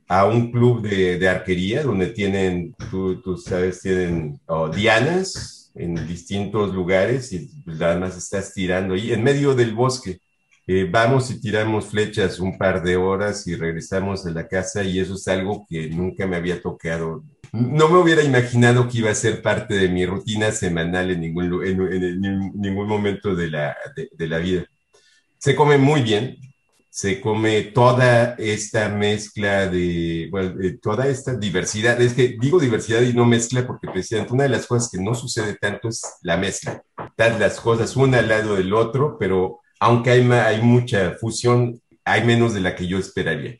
a un club de, de arquería donde tienen, tú, tú sabes, tienen dianas en distintos lugares y pues nada más estás tirando ahí en medio del bosque. Eh, vamos y tiramos flechas un par de horas y regresamos a la casa y eso es algo que nunca me había tocado no me hubiera imaginado que iba a ser parte de mi rutina semanal en ningún, en, ningún momento de la, de la vida. Se come muy bien, se come toda esta mezcla de, bueno, toda esta diversidad. Es que digo diversidad y no mezcla porque precisamente una de las cosas que no sucede tanto es la mezcla. Están las cosas una al lado del otro, pero aunque hay, hay mucha fusión, hay menos de la que yo esperaría.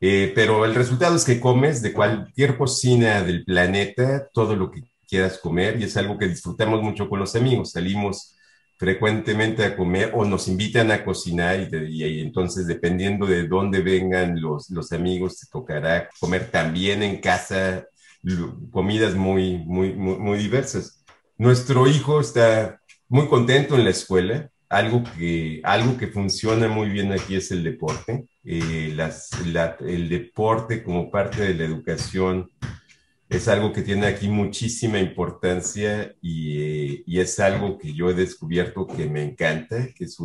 Eh, pero el resultado es que comes de cualquier cocina del planeta todo lo que quieras comer y es algo que disfrutamos mucho con los amigos. Salimos frecuentemente a comer o nos invitan a cocinar y, entonces dependiendo de dónde vengan los, los, amigos te tocará comer también en casa comidas muy, muy, muy, diversas. Nuestro hijo está muy contento en la escuela. Algo que, algo que funciona muy bien aquí es el deporte. Eh, el deporte como parte de la educación es algo que tiene aquí muchísima importancia y, y, es algo que yo he descubierto que me encanta, que es,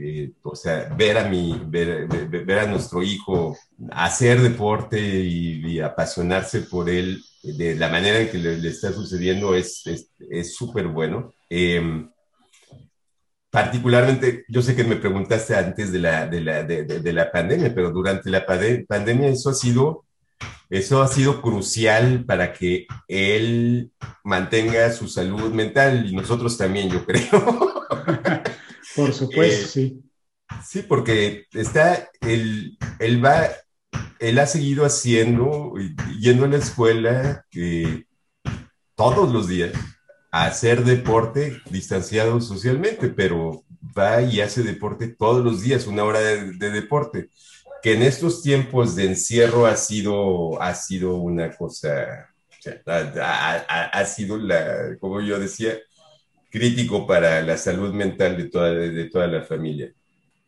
eh, o sea, ver a, mi, ver, ver, a nuestro hijo hacer deporte y, apasionarse por él de la manera en que le, está sucediendo es súper es, bueno. Em, particularmente, yo sé que me preguntaste antes de la, de la, de, de la pandemia, pero durante la pandemia eso ha sido eso ha sido crucial para que él mantenga su salud mental y nosotros también, yo creo. Por supuesto, eh, sí. Sí, porque está, él, él va, él ha seguido haciendo, yendo a la escuela que todos los días a hacer deporte distanciado socialmente, pero va y hace deporte todos los días, una hora de deporte que en estos tiempos de encierro ha sido, ha sido una cosa, ha, sido, la, como yo decía, crítico para la salud mental de toda, de toda la familia.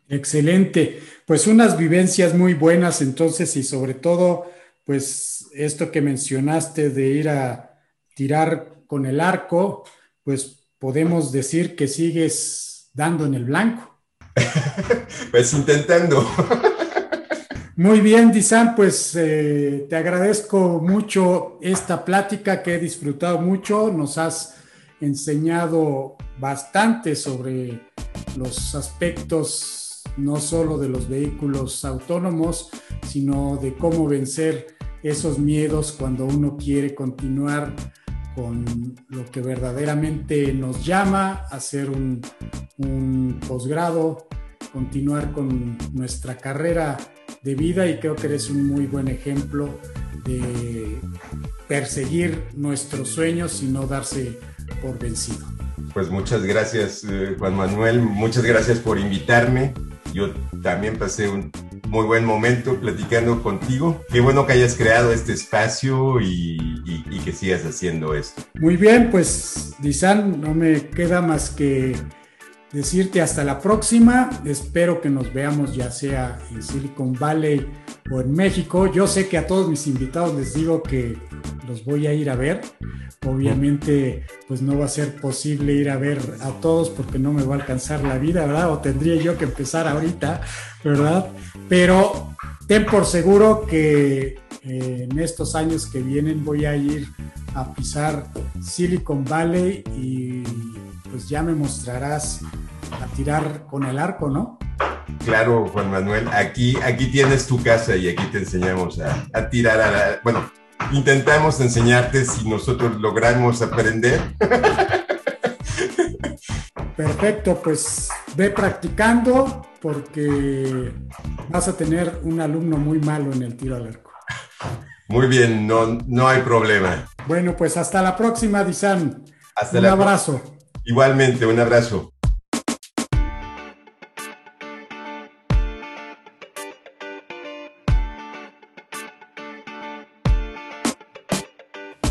Excelente, pues unas vivencias muy buenas entonces y sobre todo, pues esto que mencionaste de ir a tirar con el arco, pues podemos decir que sigues dando en el blanco. pues intentando. Muy bien, Disan, pues eh, te agradezco mucho esta plática que he disfrutado mucho. Nos has enseñado bastante sobre los aspectos no solo de los vehículos autónomos, sino de cómo vencer esos miedos cuando uno quiere continuar con lo que verdaderamente nos llama, hacer un posgrado, continuar con nuestra carrera de vida y creo que eres un muy buen ejemplo de perseguir nuestros sueños y no darse por vencido. Pues muchas gracias eh, Juan Manuel, muchas gracias por invitarme. Yo también pasé un muy buen momento platicando contigo. Qué bueno que hayas creado este espacio y, y que sigas haciendo esto. Muy bien, pues Disan, no me queda más que decirte hasta la próxima. Espero que nos veamos ya sea en Silicon Valley o en México. Yo sé que a todos mis invitados les digo que los voy a ir a ver. Obviamente, pues no va a ser posible ir a ver a todos porque no me va a alcanzar la vida, ¿verdad? O tendría yo que empezar ahorita, ¿verdad? Pero ten por seguro que eh, en estos años que vienen voy a ir a pisar Silicon Valley y pues ya me mostrarás a tirar con el arco, ¿no? Claro, Juan Manuel, aquí, aquí tienes tu casa y aquí te enseñamos a, tirar a la... Bueno, intentamos enseñarte si nosotros logramos aprender. Perfecto, pues ve practicando porque vas a tener un alumno muy malo en el tiro al arco. Muy bien, no, no hay problema. Bueno, pues hasta la próxima, Disan. Hasta un abrazo. Igualmente, un abrazo.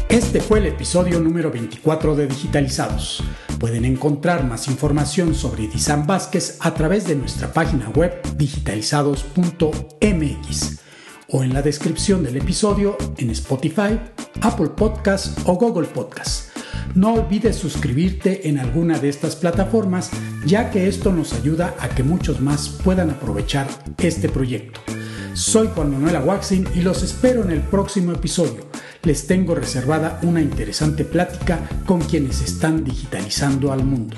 Este fue el episodio número 24 de Digitalizados. Pueden encontrar más información sobre Disan Vázquez a través de nuestra página web digitalizados.mx o en la descripción del episodio en Spotify, Apple Podcasts o Google Podcasts. No olvides suscribirte en alguna de estas plataformas, ya que esto nos ayuda a que muchos más puedan aprovechar este proyecto. Soy Juan Manuel Aguaxin y los espero en el próximo episodio. Les tengo reservada una interesante plática con quienes están digitalizando al mundo.